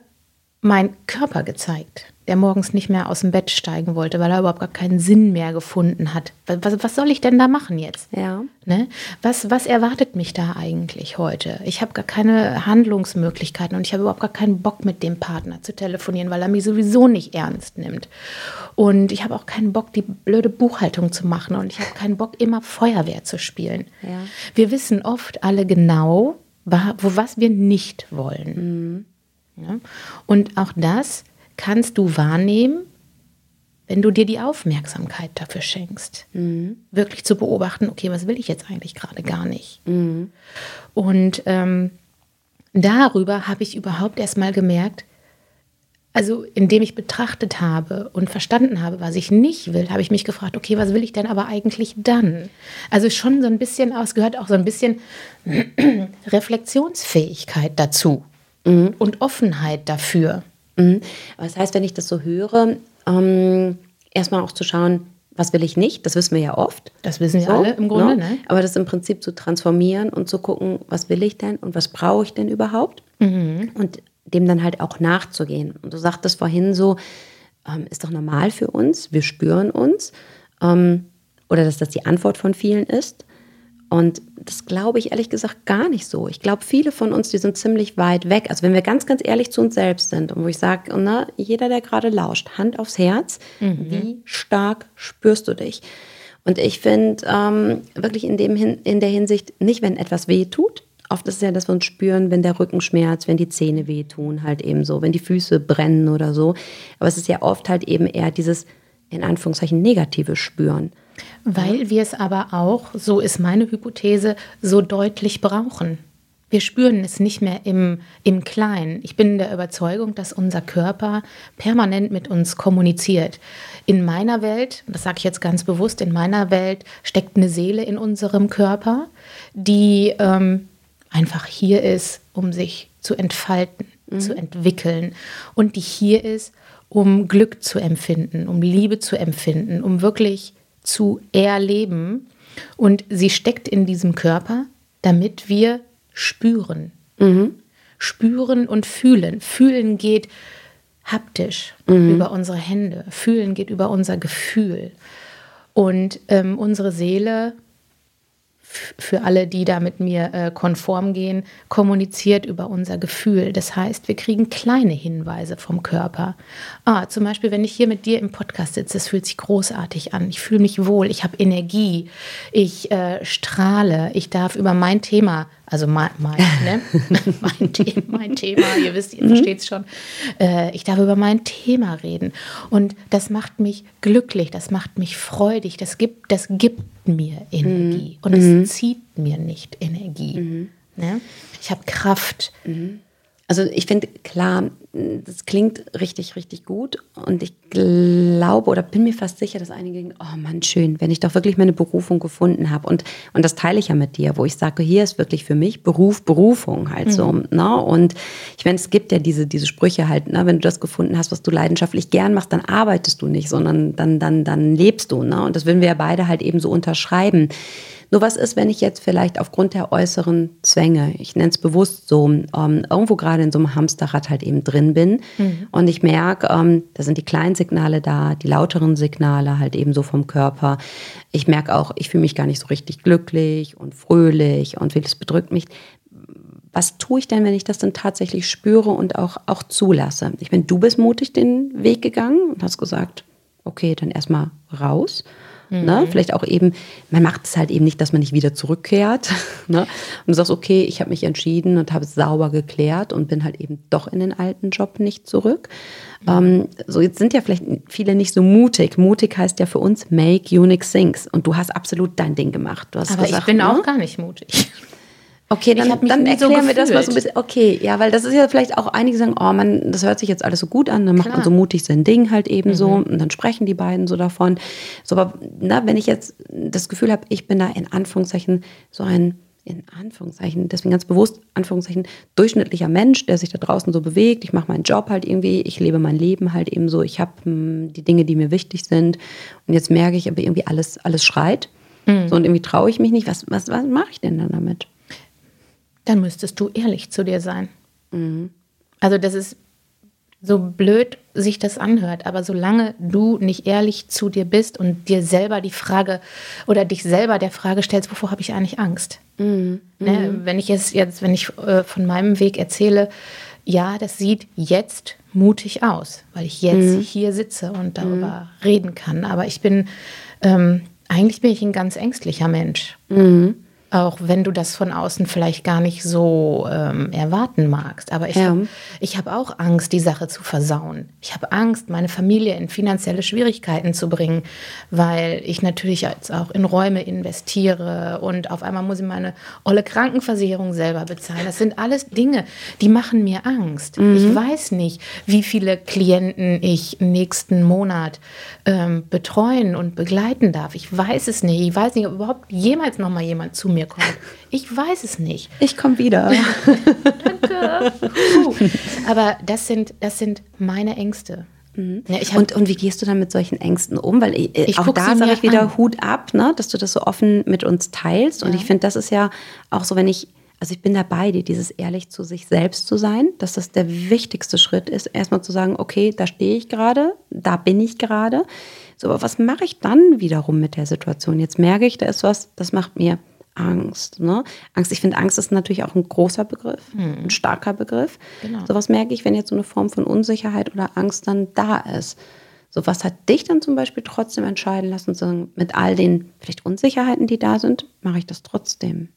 mein Körper gezeigt der morgens nicht mehr aus dem Bett steigen wollte, weil er überhaupt gar keinen Sinn mehr gefunden hat. Was, was soll ich denn da machen jetzt? Ja. Ne? Was, was erwartet mich da eigentlich heute? Ich habe gar keine Handlungsmöglichkeiten und ich habe überhaupt gar keinen Bock, mit dem Partner zu telefonieren, weil er mich sowieso nicht ernst nimmt. Und ich habe auch keinen Bock, die blöde Buchhaltung zu machen und ich habe keinen Bock, immer Feuerwehr zu spielen. Ja. Wir wissen oft alle genau, was wir nicht wollen. Mhm. Ja? Und auch das kannst du wahrnehmen, wenn du dir die Aufmerksamkeit dafür schenkst. Mhm. Wirklich zu beobachten, okay, was will ich jetzt eigentlich gerade gar nicht? Mhm. Und ähm, darüber habe ich überhaupt erst mal gemerkt, also indem ich betrachtet habe und verstanden habe, was ich nicht will, habe ich mich gefragt, okay, was will ich denn aber eigentlich dann? Also schon so ein bisschen, es gehört auch so ein bisschen Reflexionsfähigkeit dazu mhm. und Offenheit dafür. Mhm. das heißt, wenn ich das so höre, ähm, erstmal auch zu schauen, was will ich nicht? Das wissen wir ja oft. Das wissen wir so, alle im Grunde. Ne? ne? Aber das im Prinzip zu transformieren und zu gucken, was will ich denn und was brauche ich denn überhaupt? Mhm. Und dem dann halt auch nachzugehen. Und du sagtest vorhin so, ähm, ist doch normal für uns, wir spüren uns. Ähm, oder dass das die Antwort von vielen ist. Und das glaube ich ehrlich gesagt gar nicht so. Ich glaube, viele von uns, die sind ziemlich weit weg. Also wenn wir ganz, ganz ehrlich zu uns selbst sind und wo ich sage, ne, jeder, der gerade lauscht, Hand aufs Herz, mhm. wie stark spürst du dich? Und ich finde ähm, wirklich in, dem in der Hinsicht, nicht wenn etwas weh tut, oft ist es ja, dass wir uns spüren, wenn der Rücken schmerzt, wenn die Zähne wehtun, halt eben so, wenn die Füße brennen oder so. Aber es ist ja oft halt eben eher dieses, in Anführungszeichen, negative Spüren. Weil wir es aber auch, so ist meine Hypothese, so deutlich brauchen. Wir spüren es nicht mehr im, im Kleinen. Ich bin der Überzeugung, dass unser Körper permanent mit uns kommuniziert. In meiner Welt, das sage ich jetzt ganz bewusst, in meiner Welt steckt eine Seele in unserem Körper, die ähm, einfach hier ist, um sich zu entfalten, mhm. zu entwickeln und die hier ist, um Glück zu empfinden, um Liebe zu empfinden, um wirklich zu erleben. Und sie steckt in diesem Körper, damit wir spüren. Mhm. Spüren und fühlen. Fühlen geht haptisch mhm. über unsere Hände. Fühlen geht über unser Gefühl. Und ähm, unsere Seele für alle, die da mit mir äh, konform gehen, kommuniziert über unser Gefühl. Das heißt, wir kriegen kleine Hinweise vom Körper. Ah, zum Beispiel, wenn ich hier mit dir im Podcast sitze, es fühlt sich großartig an. Ich fühle mich wohl, ich habe Energie, ich äh, strahle, ich darf über mein Thema also mein, mein, ne? mein, The mein Thema, ihr wisst, ihr versteht es schon. Äh, ich darf über mein Thema reden. Und das macht mich glücklich, das macht mich freudig, das gibt, das gibt mir Energie. Und es zieht mir nicht Energie. Ne? Ich habe Kraft. Also ich finde, klar, das klingt richtig, richtig gut. Und ich glaube oder bin mir fast sicher, dass einige denken, oh Mann, schön, wenn ich doch wirklich meine Berufung gefunden habe. Und, und das teile ich ja mit dir, wo ich sage, hier ist wirklich für mich Beruf, Berufung halt so. Ne? Und ich meine, es gibt ja diese, diese Sprüche halt, ne? wenn du das gefunden hast, was du leidenschaftlich gern machst, dann arbeitest du nicht, sondern dann, dann, dann lebst du. Ne? Und das würden wir ja beide halt eben so unterschreiben. Nur was ist, wenn ich jetzt vielleicht aufgrund der äußeren Zwänge, ich nenne es bewusst so, ähm, irgendwo gerade in so einem Hamsterrad halt eben drin bin und ich merke, ähm, da sind die kleinen Signale da, die lauteren Signale halt eben so vom Körper. Ich merke auch, ich fühle mich gar nicht so richtig glücklich und fröhlich und vieles bedrückt mich. Was tue ich denn, wenn ich das dann tatsächlich spüre und auch, auch zulasse? Ich meine, du bist mutig den Weg gegangen und hast gesagt, okay, dann erstmal raus. Ne? Vielleicht auch eben, man macht es halt eben nicht, dass man nicht wieder zurückkehrt. Ne? Und du sagst, okay, ich habe mich entschieden und habe es sauber geklärt und bin halt eben doch in den alten Job nicht zurück. Ähm, so, jetzt sind ja vielleicht viele nicht so mutig. Mutig heißt ja für uns make unique things. Und du hast absolut dein Ding gemacht. Du hast Aber gesagt, ich bin ne? auch gar nicht mutig. Okay, dann, dann nie so erklären wir das mal so ein bisschen. Okay, ja, weil das ist ja vielleicht auch einige sagen, oh man, das hört sich jetzt alles so gut an, dann macht man Klar. so mutig sein Ding halt eben so und dann sprechen die beiden so davon. So, aber na, wenn ich jetzt das Gefühl habe, ich bin da in Anführungszeichen so ein in Anführungszeichen, deswegen ganz bewusst Anführungszeichen, durchschnittlicher Mensch, der sich da draußen so bewegt. Ich mache meinen Job halt irgendwie, ich lebe mein Leben halt eben so, ich habe die Dinge, die mir wichtig sind. Und jetzt merke ich aber irgendwie alles, alles schreit. So, und irgendwie traue ich mich nicht. Was, was, was mache ich denn dann damit? Dann müsstest du ehrlich zu dir sein. Also das ist so blöd sich das anhört, aber solange du nicht ehrlich zu dir bist und dir selber die Frage oder dich selber der Frage stellst, wovor habe ich eigentlich Angst? Ne, wenn ich jetzt, jetzt wenn ich äh, von meinem Weg erzähle, ja, das sieht jetzt mutig aus, weil ich jetzt hier sitze und darüber reden kann. Aber ich bin, ähm, eigentlich bin ich ein ganz ängstlicher Mensch. Auch wenn du das von außen vielleicht gar nicht so ähm, erwarten magst. Aber ich Ja. habe hab auch Angst, die Sache zu versauen. Ich habe Angst, meine Familie in finanzielle Schwierigkeiten zu bringen, weil ich natürlich jetzt auch in Räume investiere und auf einmal muss ich meine olle Krankenversicherung selber bezahlen. Das sind alles Dinge, die machen mir Angst. Ich weiß nicht, wie viele Klienten ich nächsten Monat ähm, betreuen und begleiten darf. Ich weiß es nicht. Ich weiß nicht, ob überhaupt jemals noch mal jemand zu mir kommt. Ich weiß es nicht. Ich komme wieder. Danke. Puh. Aber das sind, das sind meine Ängste. Ja, ich hab, Und, und wie gehst du dann mit solchen Ängsten um? Weil äh, Ich auch da sage mir ich wieder an. Hut ab, ne? dass du das so offen mit uns teilst. Und ich finde, das ist ja auch so, wenn ich, also ich bin dabei, dir dieses ehrlich zu sich selbst zu sein, dass das der wichtigste Schritt ist, erstmal zu sagen, okay, da stehe ich gerade, da bin ich gerade. So, aber was mache ich dann wiederum mit der Situation? Jetzt merke ich, da ist was, das macht mir Angst. Ne? Angst, ich finde, Angst ist natürlich auch ein großer Begriff, ein starker Begriff. Genau. So was merke ich, wenn jetzt so eine Form von Unsicherheit oder Angst dann da ist. So was hat dich dann zum Beispiel trotzdem entscheiden lassen, zu sagen, mit all den vielleicht Unsicherheiten, die da sind, mache ich das trotzdem.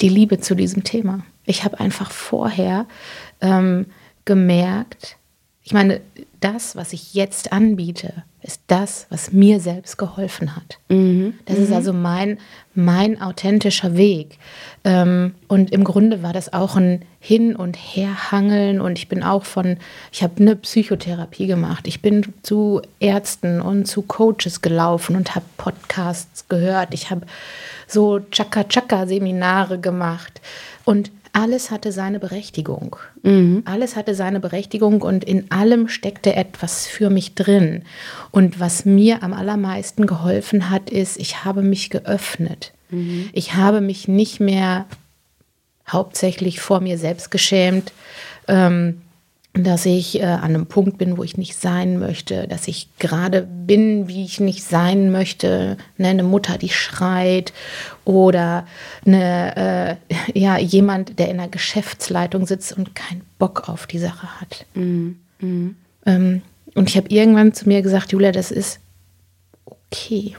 die Liebe zu diesem Thema. Ich habe einfach vorher ähm, gemerkt, ich meine, das, was ich jetzt anbiete, ist das, was mir selbst geholfen hat. Das ist also mein, mein authentischer Weg. Ähm, und im Grunde war das auch ein Hin- und Herhangeln. Und ich bin auch von, ich habe eine Psychotherapie gemacht. Ich bin zu Ärzten und zu Coaches gelaufen und habe Podcasts gehört. Ich habe so Chaka-Chaka-Seminare gemacht. Und alles hatte seine Berechtigung. Alles hatte seine Berechtigung und in allem steckte etwas für mich drin. Und was mir am allermeisten geholfen hat, ist, ich habe mich geöffnet. Ich habe mich nicht mehr hauptsächlich vor mir selbst geschämt, ähm, dass ich äh, an einem Punkt bin, wo ich nicht sein möchte, dass ich gerade bin, wie ich nicht sein möchte. Ne, eine Mutter, die schreit oder eine, äh, ja, jemand, der in der Geschäftsleitung sitzt und keinen Bock auf die Sache hat. Ähm, und ich habe irgendwann zu mir gesagt, Julia, das ist okay.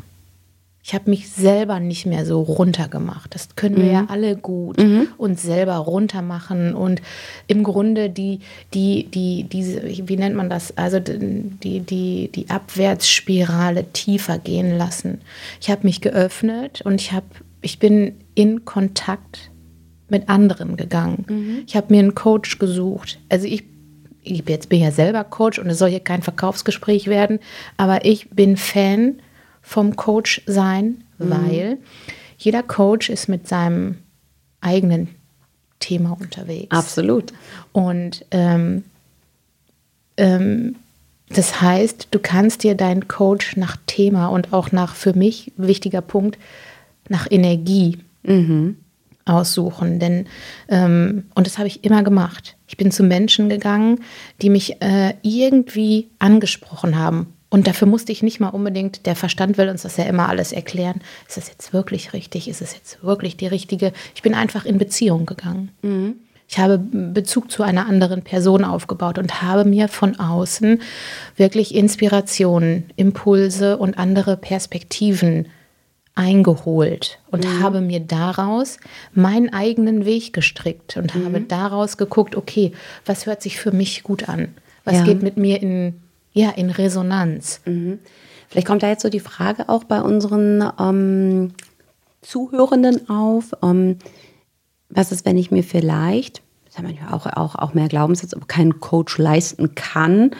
Ich habe mich selber nicht mehr so runtergemacht. Das können wir ja alle gut uns selber runtermachen und im Grunde die, die, die, diese, wie nennt man das? Also die, die, die Abwärtsspirale tiefer gehen lassen. Ich habe mich geöffnet und ich habe, ich bin in Kontakt mit anderen gegangen. Ich habe mir einen Coach gesucht. Also ich ich jetzt bin ja selber Coach und es soll hier kein Verkaufsgespräch werden, aber ich bin Fan vom Coach sein, weil jeder Coach ist mit seinem eigenen Thema unterwegs. Absolut. Und ähm, ähm, das heißt, du kannst dir deinen Coach nach Thema und auch nach, für mich, wichtiger Punkt, nach Energie aussuchen. Denn, ähm, und das habe ich immer gemacht. Ich bin zu Menschen gegangen, die mich äh, irgendwie angesprochen haben. Und dafür musste ich nicht mal unbedingt, der Verstand will uns das ja immer alles erklären. Ist das jetzt wirklich richtig? Ist es jetzt wirklich die richtige? Ich bin einfach in Beziehung gegangen. Ich habe Bezug zu einer anderen Person aufgebaut und habe mir von außen wirklich Inspirationen, Impulse und andere Perspektiven eingeholt und habe mir daraus meinen eigenen Weg gestrickt und habe daraus geguckt, okay, was hört sich für mich gut an? Was Ja. geht mit mir in, ja, in Resonanz? Vielleicht kommt da jetzt so die Frage auch bei unseren ähm, Zuhörenden auf. Ähm, was ist, wenn ich mir vielleicht, das haben manchmal auch, auch, auch mehr Glaubenssätze, aber keinen Coach leisten kann?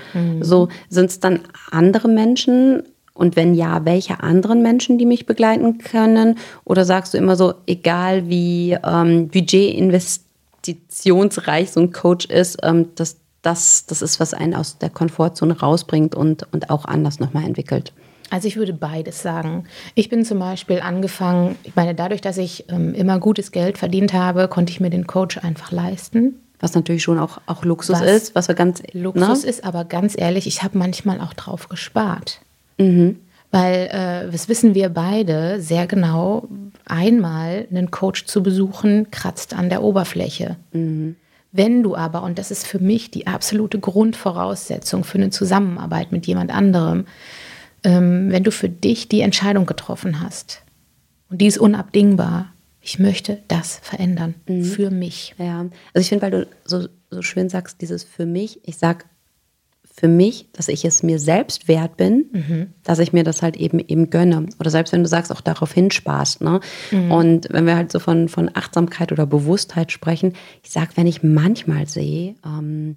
So sind es dann andere Menschen? Und wenn ja, welche anderen Menschen, die mich begleiten können? Oder sagst du immer so, egal wie ähm, budgetinvestitionsreich so ein Coach ist, ähm, das, das, das ist, was einen aus der Komfortzone rausbringt und, und auch anders nochmal entwickelt? Also ich würde beides sagen. Ich bin zum Beispiel angefangen, ich meine, dadurch, dass ich ähm, immer gutes Geld verdient habe, konnte ich mir den Coach einfach leisten. Was natürlich schon auch, auch Luxus Was ist, was wir ganz Luxus ne? ist, aber ganz ehrlich, ich habe manchmal auch drauf gespart. Mhm. Weil, äh, das wissen wir beide sehr genau, einmal einen Coach zu besuchen, kratzt an der Oberfläche. Mhm. Wenn du aber, und das ist für mich die absolute Grundvoraussetzung für eine Zusammenarbeit mit jemand anderem, ähm, wenn du für dich die Entscheidung getroffen hast, und die ist unabdingbar, ich möchte das verändern für mich. Ja, also ich finde, weil du so, so schön sagst, dieses für mich, ich sag für mich, dass ich es mir selbst wert bin, dass ich mir das halt eben eben gönne. Oder selbst wenn du sagst, auch darauf hinsparst. Ne? Und wenn wir halt so von, von Achtsamkeit oder Bewusstheit sprechen, ich sag, wenn ich manchmal sehe, ähm,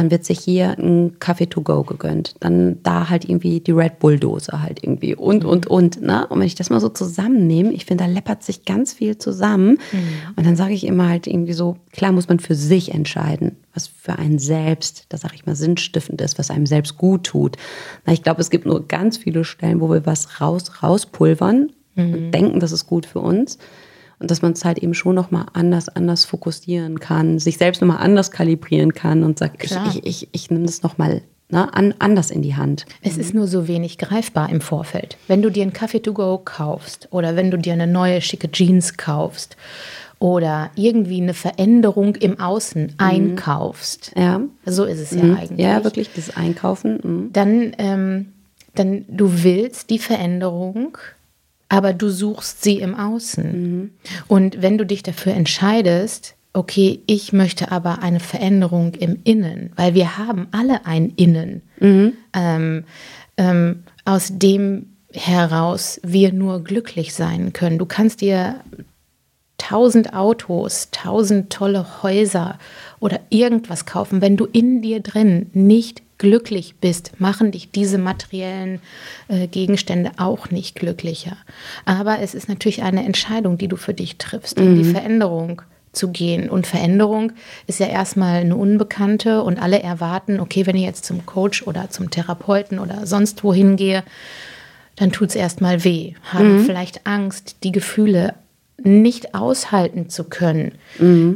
dann wird sich hier ein Kaffee to go gegönnt. Dann da halt irgendwie die Red Bull-Dose halt irgendwie und, und, und. Ne? Und wenn ich das mal so zusammennehme, ich finde, da läppert sich ganz viel zusammen. Und dann sage ich immer halt irgendwie so, klar muss man für sich entscheiden, was für einen selbst, da sage ich mal, sinnstiftend ist, was einem selbst gut tut. Na, ich glaube, es gibt nur ganz viele Stellen, wo wir was raus, rauspulvern und denken, das ist gut für uns. Und dass man es halt eben schon nochmal anders, anders fokussieren kann, sich selbst nochmal anders kalibrieren kann und sagt, ich, Klar. ich, ich, ich nehme das nochmal ne, an, anders in die Hand. Es ist nur so wenig greifbar im Vorfeld. Wenn du dir einen Kaffee to go kaufst oder wenn du dir eine neue schicke Jeans kaufst oder irgendwie eine Veränderung im Außen einkaufst, Ja, so ist es ja Mhm. eigentlich. ja wirklich, das Einkaufen. mhm. Dann, ähm, dann du willst die Veränderung, aber du suchst sie im Außen. Und wenn du dich dafür entscheidest, okay, ich möchte aber eine Veränderung im Innen, weil wir haben alle ein Innen, ähm, ähm, aus dem heraus wir nur glücklich sein können. Du kannst dir tausend Autos, tausend tolle Häuser oder irgendwas kaufen. Wenn du in dir drin nicht glücklich bist, machen dich diese materiellen äh, Gegenstände auch nicht glücklicher. Aber es ist natürlich eine Entscheidung, die du für dich triffst, in die Veränderung zu gehen. Und Veränderung ist ja erstmal eine Unbekannte und alle erwarten, okay, wenn ich jetzt zum Coach oder zum Therapeuten oder sonst wohin gehe, dann tut es erstmal weh, haben vielleicht Angst, die Gefühle nicht aushalten zu können,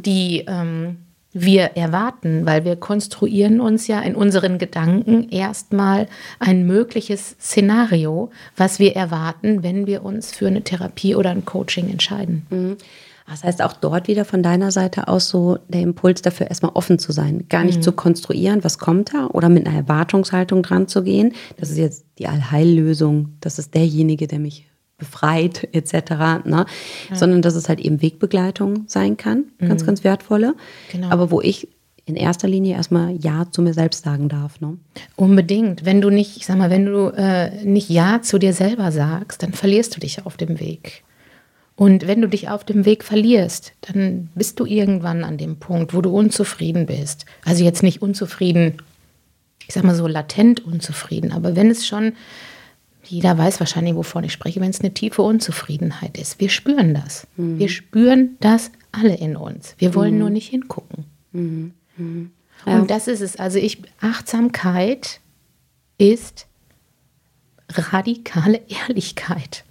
die ähm, wir erwarten, weil wir konstruieren uns ja in unseren Gedanken erstmal ein mögliches Szenario, was wir erwarten, wenn wir uns für eine Therapie oder ein Coaching entscheiden. Das heißt auch dort wieder von deiner Seite aus so der Impuls dafür, erstmal offen zu sein. Gar nicht zu konstruieren, was kommt da oder mit einer Erwartungshaltung dran zu gehen. Das ist jetzt die Allheillösung. Das ist derjenige, der mich befreit etc., ne? sondern dass es halt eben Wegbegleitung sein kann, ganz, ganz wertvolle. Genau. Aber wo ich in erster Linie erstmal Ja zu mir selbst sagen darf. Ne? Unbedingt. Wenn du nicht, ich sag mal, wenn du äh, nicht Ja zu dir selber sagst, dann verlierst du dich auf dem Weg. Und wenn du dich auf dem Weg verlierst, dann bist du irgendwann an dem Punkt, wo du unzufrieden bist. Also jetzt nicht unzufrieden, ich sag mal so latent unzufrieden, aber wenn es schon, jeder weiß wahrscheinlich, wovon ich spreche, wenn es eine tiefe Unzufriedenheit ist. Wir spüren das. Wir spüren das alle in uns. Wir wollen nur nicht hingucken. Und das ist es. Also ich, Achtsamkeit ist radikale Ehrlichkeit.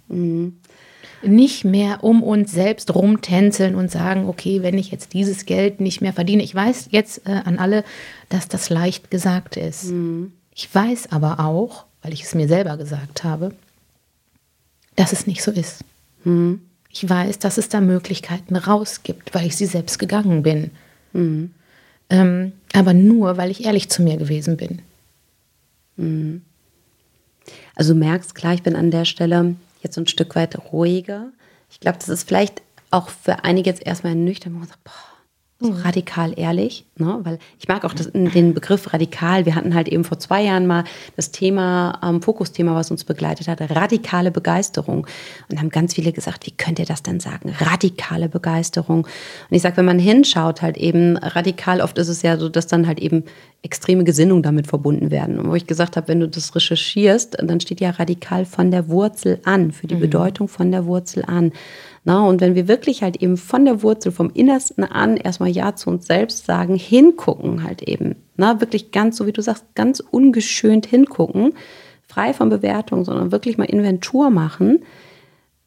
Nicht mehr um uns selbst rumtänzeln und sagen, okay, wenn ich jetzt dieses Geld nicht mehr verdiene. Ich weiß jetzt äh, an alle, dass das leicht gesagt ist. Ich weiß aber auch, weil ich es mir selber gesagt habe, dass es nicht so ist. Ich weiß, dass es da Möglichkeiten rausgibt, weil ich sie selbst gegangen bin. Ähm, aber nur, weil ich ehrlich zu mir gewesen bin. Also du merkst, klar, ich bin an der Stelle jetzt so ein Stück weit ruhiger. Ich glaube, das ist vielleicht auch für einige jetzt erstmal nüchtern, wo man sagt, boah, so radikal ehrlich, ne? weil ich mag auch das, den Begriff radikal. Wir hatten halt eben vor zwei Jahren mal das Thema, ähm, Fokusthema, was uns begleitet hat, radikale Begeisterung. Und haben ganz viele gesagt, wie könnt ihr das denn sagen? Radikale Begeisterung. Und ich sage, wenn man hinschaut, halt eben radikal, oft ist es ja so, dass dann halt eben extreme Gesinnungen damit verbunden werden. Und wo ich gesagt habe, wenn du das recherchierst, dann steht ja radikal von der Wurzel an, für die Bedeutung von der Wurzel an. Na, und wenn wir wirklich halt eben von der Wurzel, vom Innersten an erstmal Ja zu uns selbst sagen, hingucken halt eben, na, wirklich ganz, so wie du sagst, ganz ungeschönt hingucken, frei von Bewertung, sondern wirklich mal Inventur machen,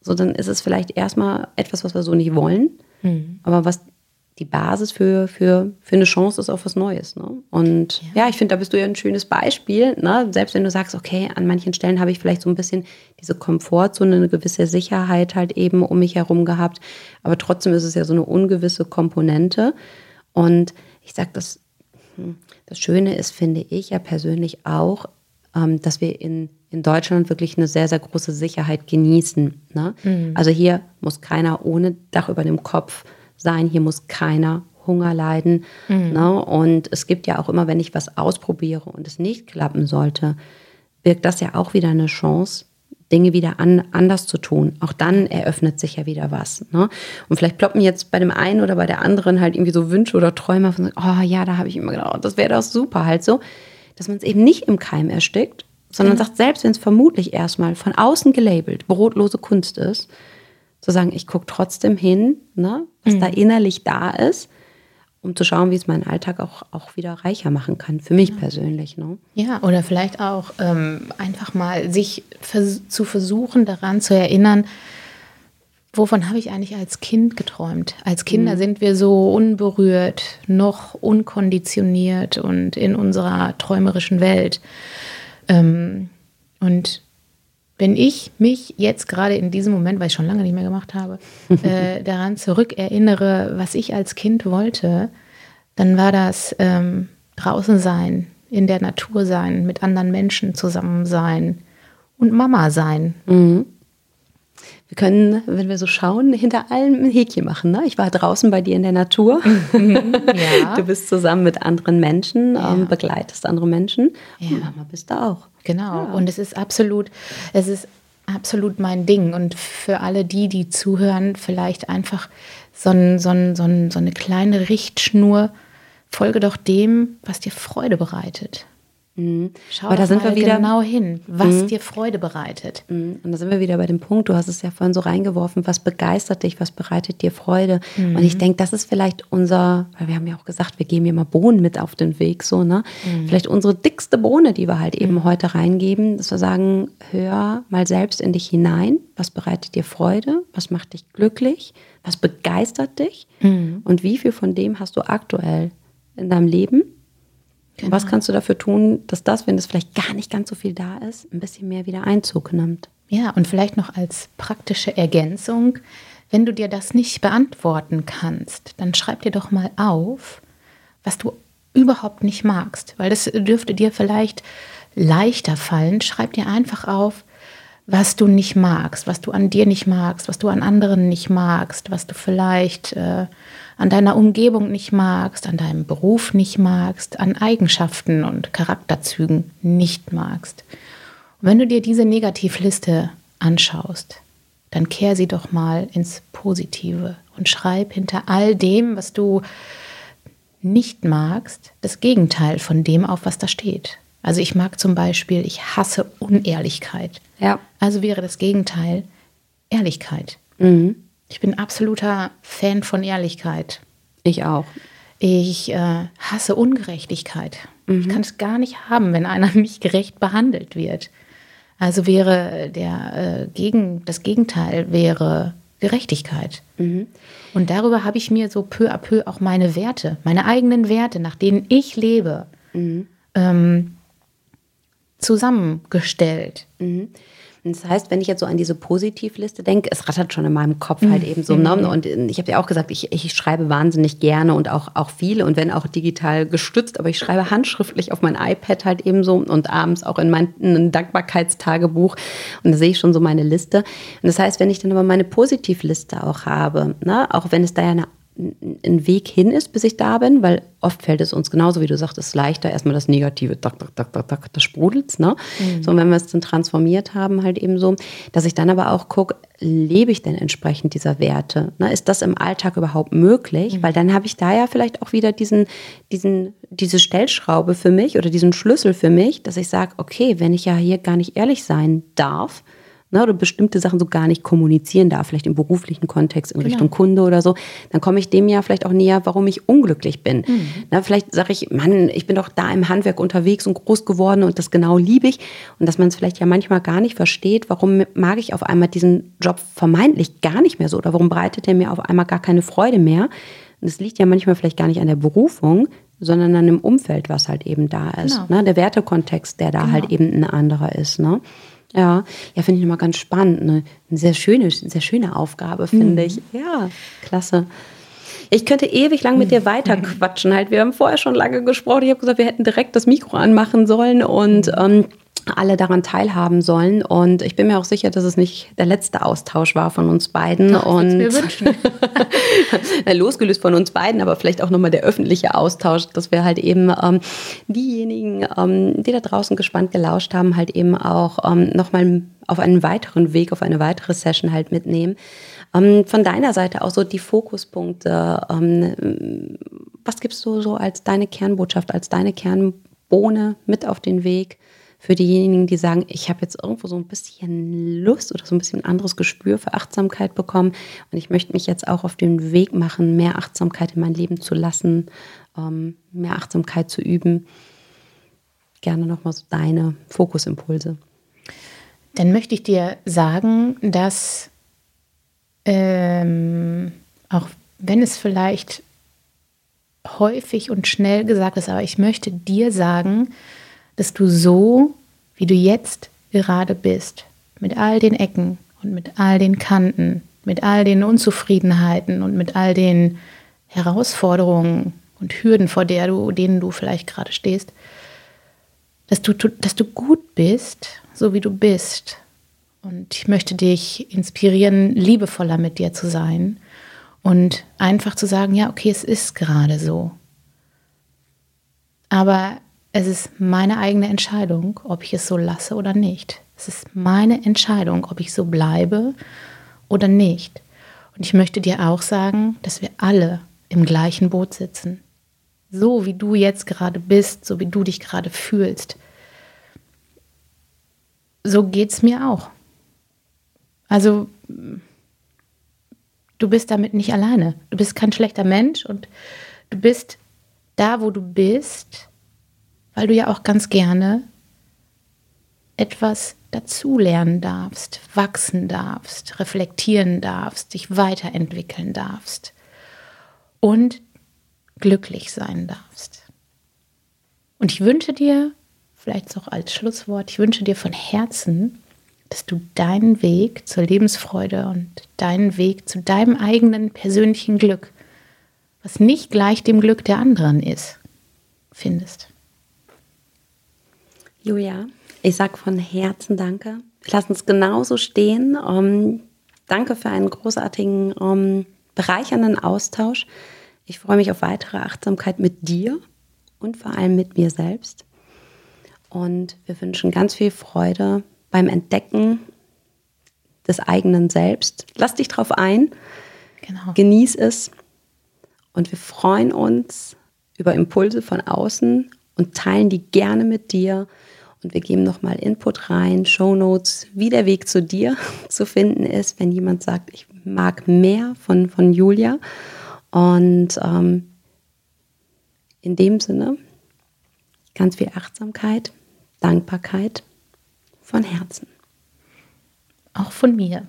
so dann ist es vielleicht erstmal etwas, was wir so nicht wollen, aber was die Basis für, für, für eine Chance ist auf was Neues. Ne? Und ja, ich finde, da bist du ja ein schönes Beispiel. Ne? Selbst wenn du sagst, okay, an manchen Stellen habe ich vielleicht so ein bisschen diese Komfortzone, eine gewisse Sicherheit halt eben um mich herum gehabt. Aber trotzdem ist es ja so eine ungewisse Komponente. Und ich sage, das, hm, das Schöne ist, finde ich ja persönlich auch, ähm, dass wir in, in Deutschland wirklich eine sehr, sehr große Sicherheit genießen. Ne? Also hier muss keiner ohne Dach über dem Kopf sein, hier muss keiner Hunger leiden. Ne? Und es gibt ja auch immer, wenn ich was ausprobiere und es nicht klappen sollte, birgt das ja auch wieder eine Chance, Dinge wieder an, anders zu tun. Auch dann eröffnet sich ja wieder was. Ne? Und vielleicht ploppen jetzt bei dem einen oder bei der anderen halt irgendwie so Wünsche oder Träume von, oh ja, da habe ich immer gedacht, oh, das wäre doch super halt so, dass man es eben nicht im Keim erstickt, sondern sagt, selbst wenn es vermutlich erstmal von außen gelabelt brotlose Kunst ist, zu sagen, ich gucke trotzdem hin, ne, was da innerlich da ist, um zu schauen, wie es meinen Alltag auch, auch wieder reicher machen kann, für mich persönlich. Ne? Ja, oder vielleicht auch ähm, einfach mal sich vers zu versuchen, daran zu erinnern, wovon habe ich eigentlich als Kind geträumt? Als Kinder sind wir so unberührt, noch unkonditioniert und in unserer träumerischen Welt. Ähm, und wenn ich mich jetzt gerade in diesem Moment, weil ich schon lange nicht mehr gemacht habe, äh, daran zurückerinnere, was ich als Kind wollte, dann war das ähm, draußen sein, in der Natur sein, mit anderen Menschen zusammen sein und Mama sein. Wir können, wenn wir so schauen, hinter allem ein Häkchen machen. Ne? Ich war draußen bei dir in der Natur. Ja. Du bist zusammen mit anderen Menschen, Ja. ähm, begleitest andere Menschen. Ja. Und Mama bist du auch. Genau. Und es ist absolut, es ist absolut mein Ding. Und für alle die, die zuhören, vielleicht einfach so, ein, so, ein, so, ein, so eine kleine Richtschnur. Folge doch dem, was dir Freude bereitet. Schau Mhm. Aber da sind wir mal wieder- Mhm. genau hin, was dir Freude bereitet. Und da sind wir wieder bei dem Punkt, du hast es ja vorhin so reingeworfen, was begeistert dich, was bereitet dir Freude. Und ich denke, das ist vielleicht unser, weil wir haben ja auch gesagt, wir geben ja mal Bohnen mit auf den Weg, so, ne? Vielleicht unsere dickste Bohne, die wir halt eben heute reingeben, dass wir sagen, hör mal selbst in dich hinein, was bereitet dir Freude, was macht dich glücklich, was begeistert dich und wie viel von dem hast du aktuell in deinem Leben und was kannst du dafür tun, dass das, wenn es vielleicht gar nicht ganz so viel da ist, ein bisschen mehr wieder Einzug nimmt? Ja, und vielleicht noch als praktische Ergänzung, wenn du dir das nicht beantworten kannst, dann schreib dir doch mal auf, was du überhaupt nicht magst, weil das dürfte dir vielleicht leichter fallen. Schreib dir einfach auf, was du nicht magst, was du an dir nicht magst, was du an anderen nicht magst, was du vielleicht äh, an deiner Umgebung nicht magst, an deinem Beruf nicht magst, an Eigenschaften und Charakterzügen nicht magst. Und wenn du dir diese Negativliste anschaust, dann kehr sie doch mal ins Positive und schreib hinter all dem, was du nicht magst, das Gegenteil von dem auf, was da steht. Also ich mag zum Beispiel, ich hasse Unehrlichkeit. Ja. Also wäre das Gegenteil Ehrlichkeit. Mhm. Ich bin absoluter Fan von Ehrlichkeit. Ich auch. Ich äh, hasse Ungerechtigkeit. Ich kann es gar nicht haben, wenn einer nicht gerecht behandelt wird. Also wäre der äh, gegen das Gegenteil wäre Gerechtigkeit. Und darüber habe ich mir so peu à peu auch meine Werte, meine eigenen Werte, nach denen ich lebe, ähm, zusammengestellt. Das heißt, wenn ich jetzt so an diese Positivliste denke, es rattert schon in meinem Kopf halt eben so. Ne? Und ich habe ja auch gesagt, ich, ich schreibe wahnsinnig gerne und auch, auch viel und wenn auch digital gestützt, aber ich schreibe handschriftlich auf mein iPad halt eben so und abends auch in mein ein Dankbarkeitstagebuch und da sehe ich schon so meine Liste. Und das heißt, wenn ich dann aber meine Positivliste auch habe, ne? auch wenn es da ja eine ein Weg hin ist, bis ich da bin, weil oft fällt es uns genauso, wie du sagtest, leichter, erstmal das Negative, tak, tak, tak, tak, tak, das sprudelt, ne? So, und wenn wir es dann transformiert haben, halt eben so, dass ich dann aber auch gucke, lebe ich denn entsprechend dieser Werte? Ne? Ist das im Alltag überhaupt möglich? Weil dann habe ich da ja vielleicht auch wieder diesen, diesen, diese Stellschraube für mich oder diesen Schlüssel für mich, dass ich sage, okay, wenn ich ja hier gar nicht ehrlich sein darf, ne, oder bestimmte Sachen so gar nicht kommunizieren darf, vielleicht im beruflichen Kontext in Richtung Kunde oder so, dann komme ich dem ja vielleicht auch näher, warum ich unglücklich bin. Na, vielleicht sage ich, Mann, ich bin doch da im Handwerk unterwegs und groß geworden und das genau liebe ich. Und dass man es vielleicht ja manchmal gar nicht versteht, warum mag ich auf einmal diesen Job vermeintlich gar nicht mehr so oder warum bereitet er mir auf einmal gar keine Freude mehr. Und es liegt ja manchmal vielleicht gar nicht an der Berufung, sondern an dem Umfeld, was halt eben da ist. Genau. Ne? Der Wertekontext, der da halt eben ein anderer ist. Ne? Ja, ja, finde ich nochmal ganz spannend. Ne? Eine sehr schöne, sehr schöne Aufgabe, finde ich. Ja, klasse. Ich könnte ewig lang mit dir weiter quatschen. Halt, wir haben vorher schon lange gesprochen. Ich habe gesagt, wir hätten direkt das Mikro anmachen sollen und ähm, alle daran teilhaben sollen. Und ich bin mir auch sicher, dass es nicht der letzte Austausch war von uns beiden. Würd's und mir wünschen. losgelöst von uns beiden, aber vielleicht auch nochmal der öffentliche Austausch, dass wir halt eben ähm, diejenigen, ähm, die da draußen gespannt gelauscht haben, halt eben auch ähm, nochmal auf einen weiteren Weg, auf eine weitere Session halt mitnehmen. Ähm, von deiner Seite auch so die Fokuspunkte. Ähm, was gibst du so als deine Kernbotschaft, als deine Kernbohne mit auf den Weg? Für diejenigen, die sagen, ich habe jetzt irgendwo so ein bisschen Lust oder so ein bisschen anderes Gespür für Achtsamkeit bekommen und ich möchte mich jetzt auch auf den Weg machen, mehr Achtsamkeit in mein Leben zu lassen, ähm, mehr Achtsamkeit zu üben. Gerne nochmal so deine Fokusimpulse. Dann möchte ich dir sagen, dass ähm, auch wenn es vielleicht häufig und schnell gesagt ist, aber ich möchte dir sagen, dass du so, wie du jetzt gerade bist, mit all den Ecken und mit all den Kanten, mit all den Unzufriedenheiten und mit all den Herausforderungen und Hürden, vor der du, denen du vielleicht gerade stehst, dass du, dass du gut bist, so wie du bist. Und ich möchte dich inspirieren, liebevoller mit dir zu sein und einfach zu sagen, ja, okay, es ist gerade so. Aber es ist meine eigene Entscheidung, ob ich es so lasse oder nicht. Es ist meine Entscheidung, ob ich so bleibe oder nicht. Und ich möchte dir auch sagen, dass wir alle im gleichen Boot sitzen. So wie du jetzt gerade bist, so wie du dich gerade fühlst. So geht es mir auch. Also du bist damit nicht alleine. Du bist kein schlechter Mensch und du bist da, wo du bist, weil du ja auch ganz gerne etwas dazulernen darfst, wachsen darfst, reflektieren darfst, dich weiterentwickeln darfst und glücklich sein darfst. Und ich wünsche dir, vielleicht auch als Schlusswort, ich wünsche dir von Herzen, dass du deinen Weg zur Lebensfreude und deinen Weg zu deinem eigenen persönlichen Glück, was nicht gleich dem Glück der anderen ist, findest. Julia, ich sag von Herzen Danke. Wir lassen es genauso stehen. Ähm, danke für einen großartigen, ähm, bereichernden Austausch. Ich freue mich auf weitere Achtsamkeit mit dir und vor allem mit mir selbst. Und wir wünschen ganz viel Freude beim Entdecken des eigenen Selbst. Lass dich drauf ein. Genau. Genieß es. Und wir freuen uns über Impulse von außen und teilen die gerne mit dir. Und wir geben nochmal Input rein, Show Notes, wie der Weg zu dir zu finden ist, wenn jemand sagt, ich mag mehr von, von Julia. Und ähm, in dem Sinne ganz viel Achtsamkeit, Dankbarkeit von Herzen. Auch von mir.